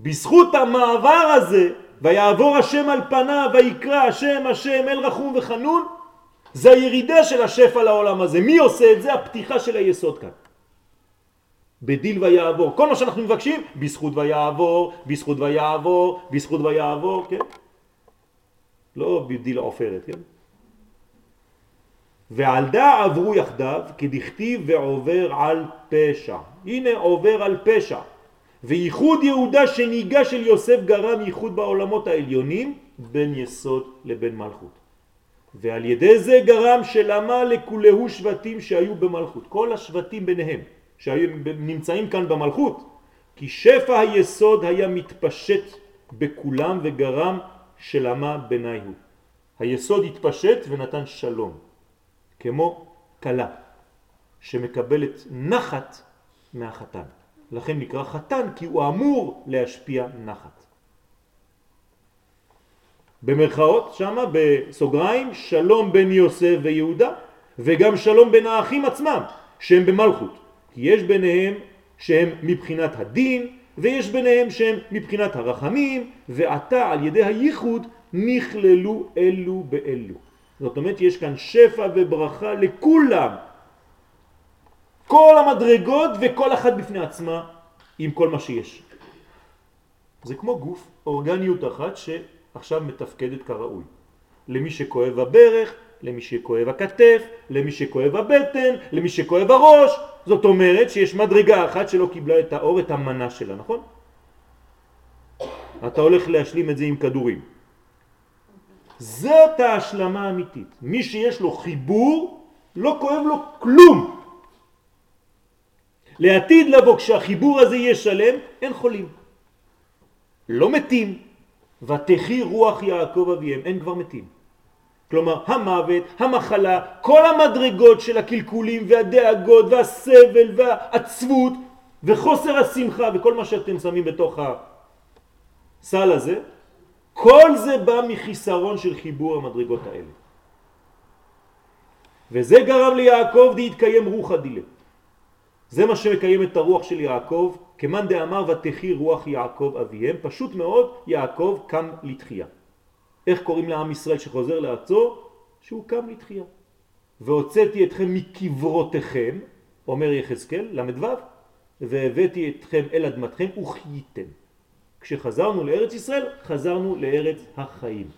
בזכות המעבר הזה, ויעבור השם על פניו, ויקרא השם השם אל רחום וחנון, זה הירידה של השפע לעולם הזה. מי עושה את זה? הפתיחה של היסוד כאן. בדיל ויעבור. כל מה שאנחנו מבקשים, בזכות ויעבור, בזכות ויעבור, בזכות ויעבור, כן? לא בדיל עופרת, כן? ועל דע עברו יחדיו כדכתיב ועובר על פשע. הנה עובר על פשע. וייחוד יהודה שניגה של יוסף גרם ייחוד בעולמות העליונים בין יסוד לבין מלכות. ועל ידי זה גרם שלמה לכולהו שבטים שהיו במלכות. כל השבטים ביניהם שנמצאים כאן במלכות. כי שפע היסוד היה מתפשט בכולם וגרם שלמה ביניהו. היסוד התפשט ונתן שלום. כמו קלה שמקבלת נחת מהחתן. לכן נקרא חתן כי הוא אמור להשפיע נחת. במרכאות שמה בסוגריים שלום בין יוסף ויהודה וגם שלום בין האחים עצמם שהם במלכות כי יש ביניהם שהם מבחינת הדין ויש ביניהם שהם מבחינת הרחמים ועתה על ידי הייחוד נכללו אלו באלו זאת אומרת יש כאן שפע וברכה לכולם. כל המדרגות וכל אחת בפני עצמה עם כל מה שיש. זה כמו גוף, אורגניות אחת שעכשיו מתפקדת כראוי. למי שכואב הברך, למי שכואב הכתף, למי שכואב הבטן, למי שכואב הראש. זאת אומרת שיש מדרגה אחת שלא קיבלה את האור, את המנה שלה, נכון? אתה הולך להשלים את זה עם כדורים. זאת ההשלמה האמיתית. מי שיש לו חיבור, לא כואב לו כלום. לעתיד לבוא, כשהחיבור הזה יהיה שלם, אין חולים. לא מתים. ותחי רוח יעקב אביהם, אין כבר מתים. כלומר, המוות, המחלה, כל המדרגות של הקלקולים והדאגות והסבל והעצבות וחוסר השמחה וכל מה שאתם שמים בתוך הסל הזה, כל זה בא מחיסרון של חיבור המדרגות האלה. וזה גרם ליעקב להתקיים רוחה דילה. זה מה שמקיים את הרוח של יעקב, כמאן דאמר ותחי רוח יעקב אביהם, פשוט מאוד יעקב קם לתחייה. איך קוראים לעם ישראל שחוזר לארצו? שהוא קם לתחייה. והוצאתי אתכם מקברותיכם, אומר יחזקאל, ל"ו, והבאתי אתכם אל אדמתכם וחייתם. כשחזרנו לארץ ישראל, חזרנו לארץ החיים.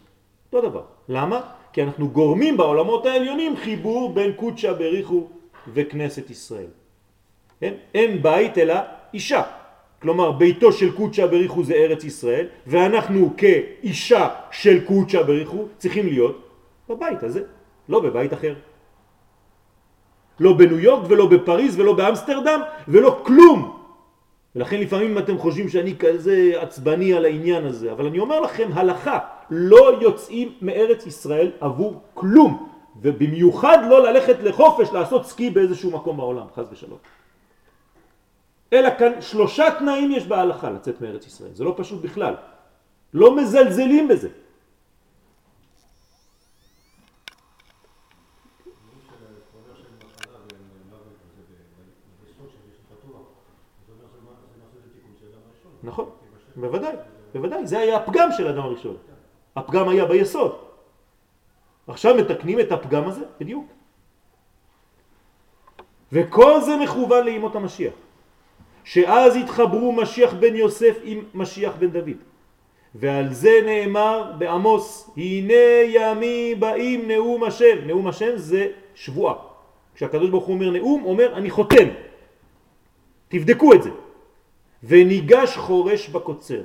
אותו דבר. למה? כי אנחנו גורמים בעולמות העליונים חיבור בין קודשא בריחו וכנסת ישראל. אין, אין בית אלא אישה. כלומר ביתו של קודשא בריחו זה ארץ ישראל ואנחנו כאישה של קודשא בריחו צריכים להיות בבית הזה, לא בבית אחר. לא בניו יורק ולא בפריז ולא באמסטרדם ולא כלום. ולכן לפעמים אתם חושבים שאני כזה עצבני על העניין הזה, אבל אני אומר לכם הלכה, לא יוצאים מארץ ישראל עבור כלום, ובמיוחד לא ללכת לחופש לעשות סקי באיזשהו מקום בעולם, חז ושלום. אלא כאן שלושה תנאים יש בהלכה לצאת מארץ ישראל, זה לא פשוט בכלל, לא מזלזלים בזה. נכון, בוודאי, בוודאי, זה היה הפגם של אדם הראשון. הפגם היה ביסוד. עכשיו מתקנים את הפגם הזה, בדיוק. וכל זה מכוון לאימות המשיח. שאז התחברו משיח בן יוסף עם משיח בן דוד. ועל זה נאמר בעמוס, הנה ימי באים נאום השם. נאום השם זה שבועה. כשהקדוש ברוך הוא אומר נאום, אומר אני חותם. תבדקו את זה. וניגש חורש בקוצר.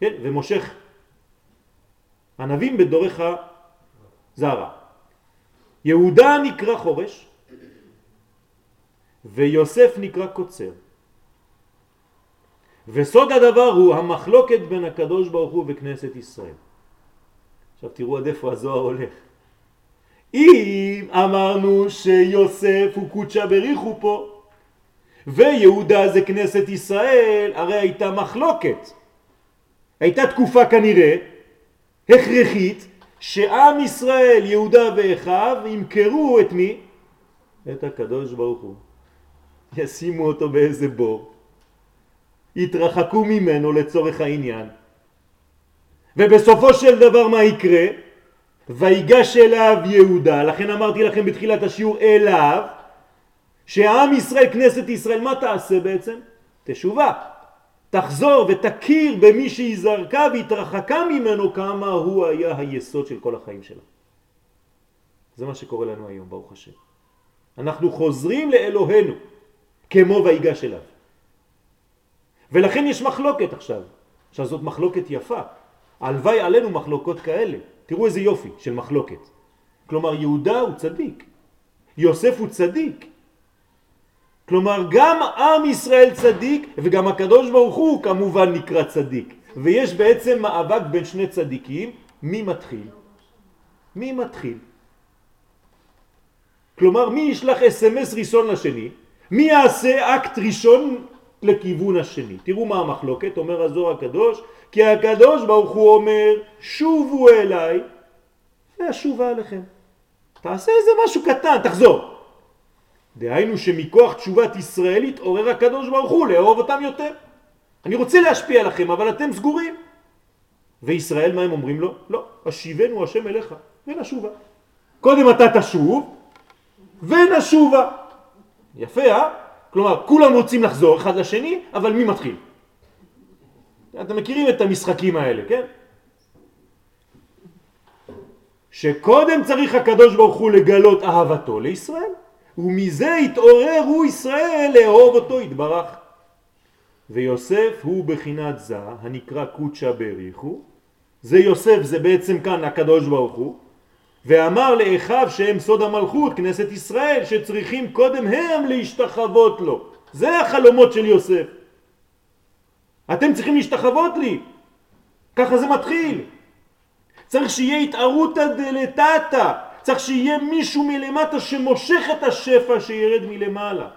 כן? ומושך ענבים בדורך זרע. יהודה נקרא חורש ויוסף נקרא קוצר. וסוד הדבר הוא המחלוקת בין הקדוש ברוך הוא וכנסת ישראל. עכשיו תראו עד איפה הזוהר הולך. אם אמרנו שיוסף הוא קודשא בריחו פה, ויהודה זה כנסת ישראל, הרי הייתה מחלוקת. הייתה תקופה כנראה הכרחית שעם ישראל, יהודה ואחיו, ימכרו את מי? את הקדוש ברוך הוא. ישימו אותו באיזה בור, יתרחקו ממנו לצורך העניין, ובסופו של דבר מה יקרה? ויגש אליו יהודה, לכן אמרתי לכם בתחילת השיעור אליו, שהעם ישראל, כנסת ישראל, מה תעשה בעצם? תשובה. תחזור ותכיר במי שהיא זרקה והתרחקה ממנו כמה הוא היה היסוד של כל החיים שלה. זה מה שקורה לנו היום, ברוך השם. אנחנו חוזרים לאלוהינו, כמו ויגש אליו. ולכן יש מחלוקת עכשיו. עכשיו זאת מחלוקת יפה. הלוואי עלינו מחלוקות כאלה. תראו איזה יופי של מחלוקת. כלומר יהודה הוא צדיק, יוסף הוא צדיק, כלומר גם עם ישראל צדיק וגם הקדוש ברוך הוא כמובן נקרא צדיק ויש בעצם מאבק בין שני צדיקים מי מתחיל? מי מתחיל? כלומר מי ישלח אס.אם.אס ראשון לשני? מי יעשה אקט ראשון לכיוון השני? תראו מה המחלוקת, אומר הזוהר הקדוש כי הקדוש ברוך הוא אומר שובו אליי ואשובה עליכם תעשה איזה משהו קטן, תחזור דהיינו שמכוח תשובת ישראל התעורר הקדוש ברוך הוא לאהוב אותם יותר. אני רוצה להשפיע לכם, אבל אתם סגורים. וישראל מה הם אומרים לו? לא, השיבנו השם אליך ונשובה. קודם אתה תשוב ונשובה. יפה, אה? כלומר, כולם רוצים לחזור אחד לשני, אבל מי מתחיל? אתם מכירים את המשחקים האלה, כן? שקודם צריך הקדוש ברוך הוא לגלות אהבתו לישראל, ומזה התעוררו ישראל לאהוב אותו יתברך. ויוסף הוא בחינת זה הנקרא קודשא בריחו, זה יוסף זה בעצם כאן הקדוש ברוך הוא, ואמר לאחיו שהם סוד המלכות, כנסת ישראל, שצריכים קודם הם להשתחוות לו. זה החלומות של יוסף. אתם צריכים להשתחוות לי. ככה זה מתחיל. צריך שיהיה התערותא דלתתא, צריך שיהיה מישהו מלמטה שמושך את השפע שירד מלמעלה.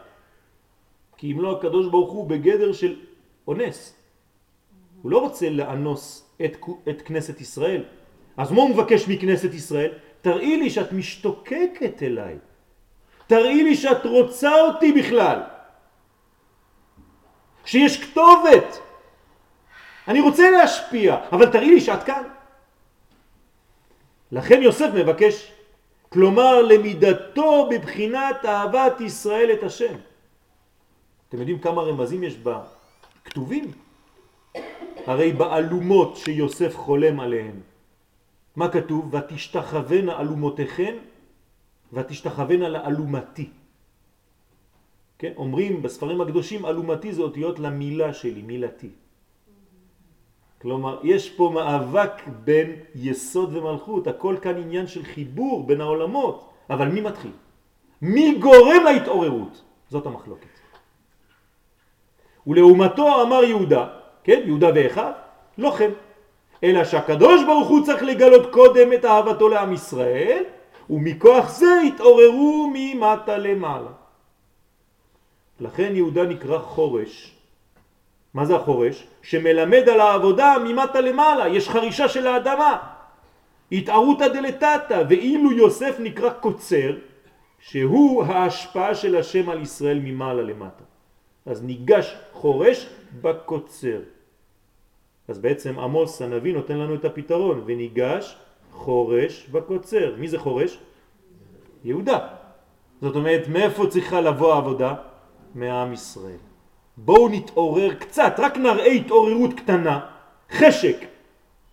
כי אם לא הקדוש ברוך הוא בגדר של אונס. הוא לא רוצה לאנוס את, את כנסת ישראל. אז מה הוא מבקש מכנסת ישראל? תראי לי שאת משתוקקת אליי. תראי לי שאת רוצה אותי בכלל, שיש כתובת. אני רוצה להשפיע, אבל תראי לי שאת כאן. לכן יוסף מבקש, כלומר למידתו בבחינת אהבת ישראל את השם. אתם יודעים כמה רמזים יש בכתובים? הרי באלומות שיוסף חולם עליהן. מה כתוב? ותשתחוונה אלומותיכן ותשתחוונה לאלומתי. כן? אומרים בספרים הקדושים אלומתי זה אותיות למילה שלי, מילתי. כלומר, יש פה מאבק בין יסוד ומלכות, הכל כאן עניין של חיבור בין העולמות, אבל מי מתחיל? מי גורם להתעוררות? זאת המחלוקת. ולעומתו אמר יהודה, כן, יהודה ואחד, לא כן, אלא שהקדוש ברוך הוא צריך לגלות קודם את אהבתו לעם ישראל, ומכוח זה התעוררו ממטה למעלה. לכן יהודה נקרא חורש. מה זה החורש? שמלמד על העבודה ממטה למעלה, יש חרישה של האדמה. התערותא דלתתא, ואילו יוסף נקרא קוצר, שהוא ההשפעה של השם על ישראל ממעלה למטה. אז ניגש חורש בקוצר. אז בעצם עמוס הנביא נותן לנו את הפתרון, וניגש חורש בקוצר. מי זה חורש? יהודה. זאת אומרת, מאיפה צריכה לבוא העבודה? מעם ישראל. בואו נתעורר קצת, רק נראה התעוררות קטנה, חשק.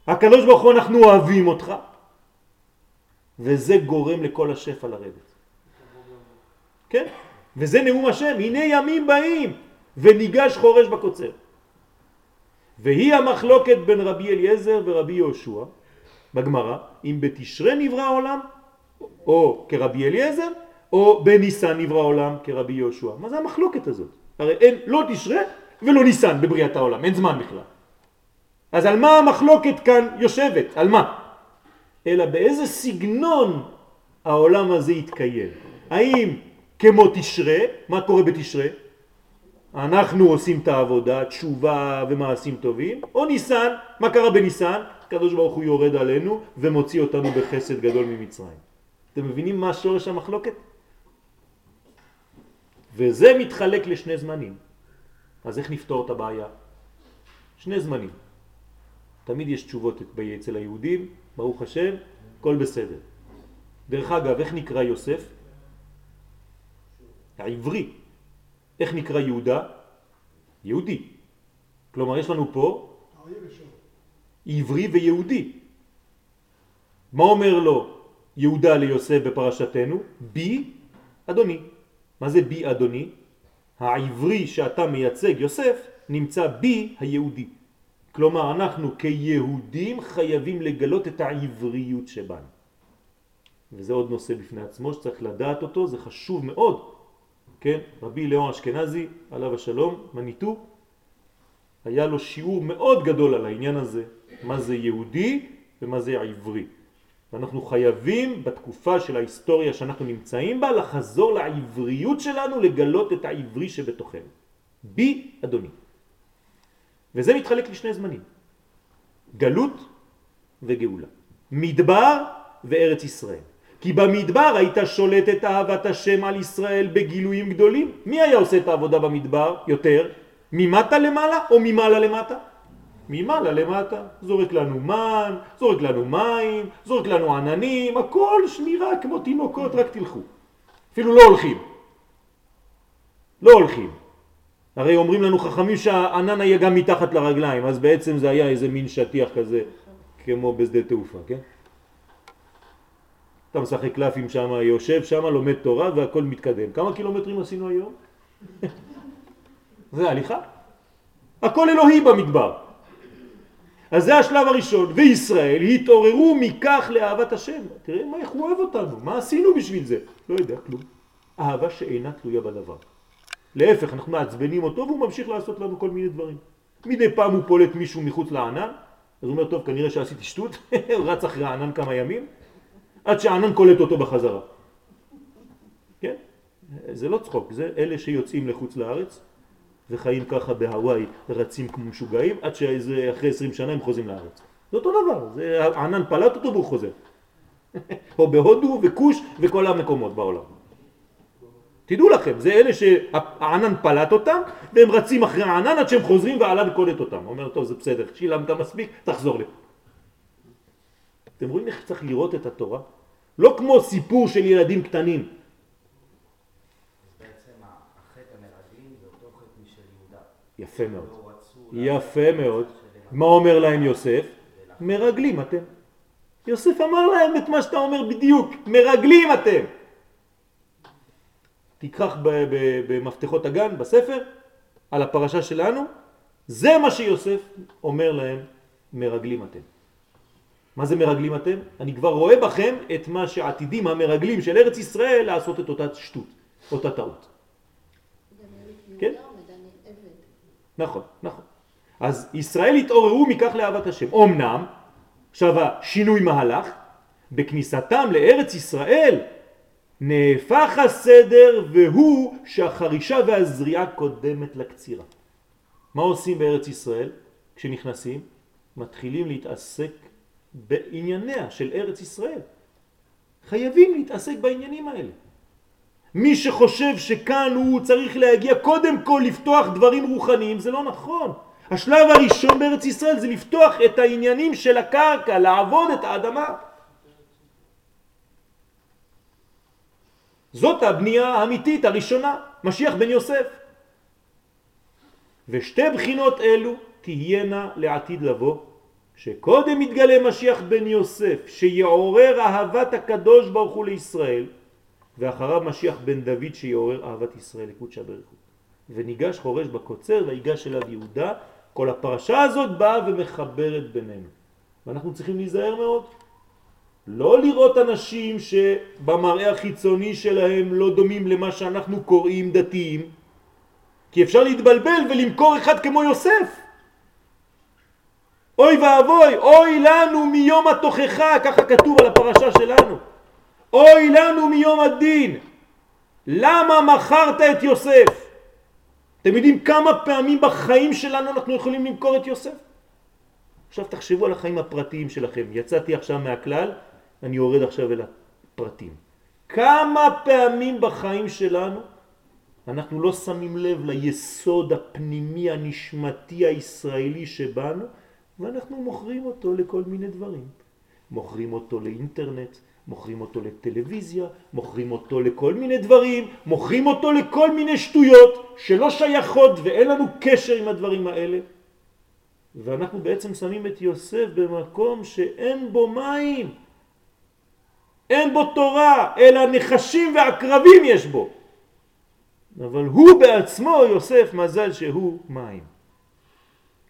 הקדוש ברוך הוא אנחנו אוהבים אותך, וזה גורם לכל השפע לרדת. כן? וזה נאום השם, הנה ימים באים, וניגש חורש בקוצר. והיא המחלוקת בין רבי אליעזר ורבי יהושע בגמרא, אם בתשרה נברא העולם, או כרבי אליעזר, או בניסן נברא העולם כרבי יהושע. מה זה המחלוקת הזאת? הרי אין לא תשרה ולא ניסן בבריאת העולם, אין זמן בכלל. אז על מה המחלוקת כאן יושבת? על מה? אלא באיזה סגנון העולם הזה יתקיים. האם כמו תשרה, מה קורה בתשרה? אנחנו עושים את העבודה, תשובה ומעשים טובים, או ניסן, מה קרה בניסן? הקדוש ברוך הוא יורד עלינו ומוציא אותנו בחסד גדול ממצרים. אתם מבינים מה שורש המחלוקת? וזה מתחלק לשני זמנים. אז איך נפתור את הבעיה? שני זמנים. תמיד יש תשובות אצל היהודים, ברוך השם, הכל בסדר. דרך אגב, איך נקרא יוסף? העברי. איך נקרא יהודה? יהודי. כלומר, יש לנו פה עברי ויהודי. מה אומר לו יהודה ליוסף בפרשתנו? בי אדוני. מה זה בי אדוני? העברי שאתה מייצג יוסף נמצא בי היהודי. כלומר אנחנו כיהודים חייבים לגלות את העבריות שבנו. וזה עוד נושא בפני עצמו שצריך לדעת אותו, זה חשוב מאוד. כן, רבי ליאון אשכנזי, עליו השלום, מניטו, היה לו שיעור מאוד גדול על העניין הזה, מה זה יהודי ומה זה עברי. ואנחנו חייבים בתקופה של ההיסטוריה שאנחנו נמצאים בה לחזור לעבריות שלנו, לגלות את העברי שבתוכנו. בי אדוני. וזה מתחלק לשני זמנים, גלות וגאולה. מדבר וארץ ישראל. כי במדבר היית שולט את אהבת השם על ישראל בגילויים גדולים. מי היה עושה את העבודה במדבר יותר? ממטה למעלה או ממעלה למטה? ממעלה למטה, זורק לנו מן, זורק לנו מים, זורק לנו עננים, הכל שמירה כמו תינוקות, רק תלכו. אפילו לא הולכים. לא הולכים. הרי אומרים לנו חכמים שהענן היה גם מתחת לרגליים, אז בעצם זה היה איזה מין שטיח כזה, כמו בשדה תעופה, כן? אתה משחק קלפים שם, יושב שם, לומד תורה והכל מתקדם. כמה קילומטרים עשינו היום? *laughs* זה הליכה. הכל אלוהי במדבר. אז זה השלב הראשון, וישראל התעוררו מכך לאהבת השם. תראה מה, איך הוא אוהב אותנו, מה עשינו בשביל זה? לא יודע, כלום. אהבה שאינה תלויה בדבר. להפך, אנחנו מעצבנים אותו והוא ממשיך לעשות לנו כל מיני דברים. מדי פעם הוא פולט מישהו מחוץ לענן, אז הוא אומר, טוב, כנראה שעשיתי שטות, *laughs* הוא רץ אחרי הענן כמה ימים, עד שהענן קולט אותו בחזרה. כן? זה לא צחוק, זה אלה שיוצאים לחוץ לארץ, וחיים ככה בהוואי, רצים כמו משוגעים, עד שאחרי 20 שנה הם חוזרים לארץ. זה אותו דבר, זה ענן פלט אותו והוא חוזר. *laughs* או בהודו וקוש וכל המקומות בעולם. תדעו לכם, זה אלה שהענן פלט אותם, והם רצים אחרי הענן עד שהם חוזרים והענן קולט אותם. אומר, טוב, זה בסדר, שילמת מספיק, תחזור לפה. אתם רואים איך צריך לראות את התורה? לא כמו סיפור של ילדים קטנים. יפה מאוד. יפה מאוד. מה אומר להם יוסף? מרגלים אתם. יוסף אמר להם את מה שאתה אומר בדיוק, מרגלים אתם. תקרח במפתחות הגן, בספר, על הפרשה שלנו, זה מה שיוסף אומר להם, מרגלים אתם. מה זה מרגלים אתם? אני כבר רואה בכם את מה שעתידים המרגלים של ארץ ישראל לעשות את אותה שטות, אותה טעות. כן? נכון, נכון. אז ישראל התעוררו מכך לאהבת השם. אמנם, עכשיו השינוי מהלך, בכניסתם לארץ ישראל נהפך הסדר והוא שהחרישה והזריעה קודמת לקצירה. מה עושים בארץ ישראל כשנכנסים? מתחילים להתעסק בענייניה של ארץ ישראל. חייבים להתעסק בעניינים האלה. מי שחושב שכאן הוא צריך להגיע קודם כל לפתוח דברים רוחניים, זה לא נכון. השלב הראשון בארץ ישראל זה לפתוח את העניינים של הקרקע, לעבוד את האדמה. זאת הבנייה האמיתית הראשונה, משיח בן יוסף. ושתי בחינות אלו תהיינה לעתיד לבוא, שקודם יתגלה משיח בן יוסף, שיעורר אהבת הקדוש ברוך הוא לישראל, ואחריו משיח בן דוד שיעורר אהבת ישראל לקודשא בריך הוא. וניגש חורש בקוצר ויגש אליו יהודה, כל הפרשה הזאת באה ומחברת בינינו. ואנחנו צריכים להיזהר מאוד. לא לראות אנשים שבמראה החיצוני שלהם לא דומים למה שאנחנו קוראים דתיים, כי אפשר להתבלבל ולמכור אחד כמו יוסף. אוי ואבוי, אוי לנו מיום התוכחה, ככה כתוב על הפרשה שלנו. אוי לנו מיום הדין. למה מכרת את יוסף? אתם יודעים כמה פעמים בחיים שלנו אנחנו יכולים למכור את יוסף? עכשיו תחשבו על החיים הפרטיים שלכם. יצאתי עכשיו מהכלל, אני יורד עכשיו אל הפרטים. כמה פעמים בחיים שלנו אנחנו לא שמים לב ליסוד הפנימי הנשמתי הישראלי שבנו ואנחנו מוכרים אותו לכל מיני דברים. מוכרים אותו לאינטרנט, מוכרים אותו לטלוויזיה, מוכרים אותו לכל מיני דברים, מוכרים אותו לכל מיני שטויות שלא שייכות ואין לנו קשר עם הדברים האלה. ואנחנו בעצם שמים את יוסף במקום שאין בו מים. אין בו תורה, אלא נחשים ועקרבים יש בו. אבל הוא בעצמו, יוסף, מזל שהוא מים.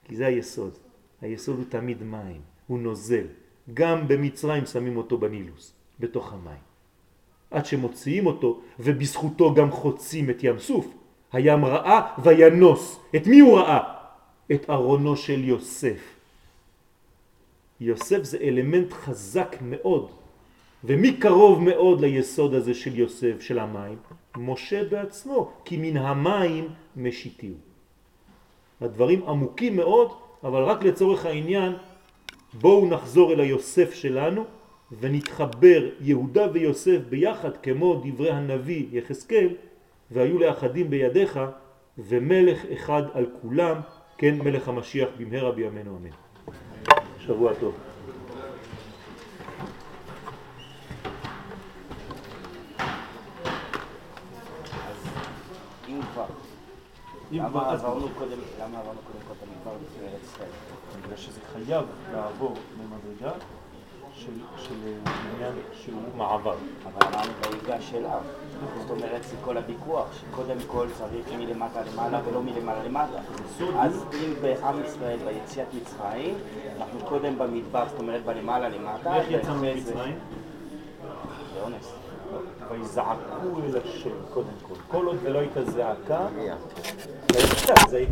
כי זה היסוד. היסוד הוא תמיד מים, הוא נוזל. גם במצרים שמים אותו בנילוס, בתוך המים. עד שמוציאים אותו, ובזכותו גם חוצים את ים סוף. הים ראה וינוס. את מי הוא ראה? את ארונו של יוסף. יוסף זה אלמנט חזק מאוד ומי קרוב מאוד ליסוד הזה של יוסף, של המים? משה בעצמו, כי מן המים משיתיו. הדברים עמוקים מאוד, אבל רק לצורך העניין בואו נחזור אל היוסף שלנו ונתחבר יהודה ויוסף ביחד כמו דברי הנביא יחזקאל והיו לאחדים בידיך ומלך אחד על כולם, כן מלך המשיח במהרה בימינו אמן. שבוע טוב. למה עברנו קודם כל את המדבר לפני ארץ ישראל? בגלל שזה חייב לעבור במדרגה של עניין שהוא מעבר. אבל אמרנו ויגש אליו. זאת אומרת, זה כל הוויכוח, שקודם כל צריך מלמטה למעלה ולא מלמעלה למטה. אז אם בעם ישראל ביציאת מצרים, אנחנו קודם במדבר, זאת אומרת בלמעלה למטה. איך יצאנו ממצרים? זה אונס. ויזעקו אל השם, קודם כל. כל עוד ולא הייתה זעקה, זה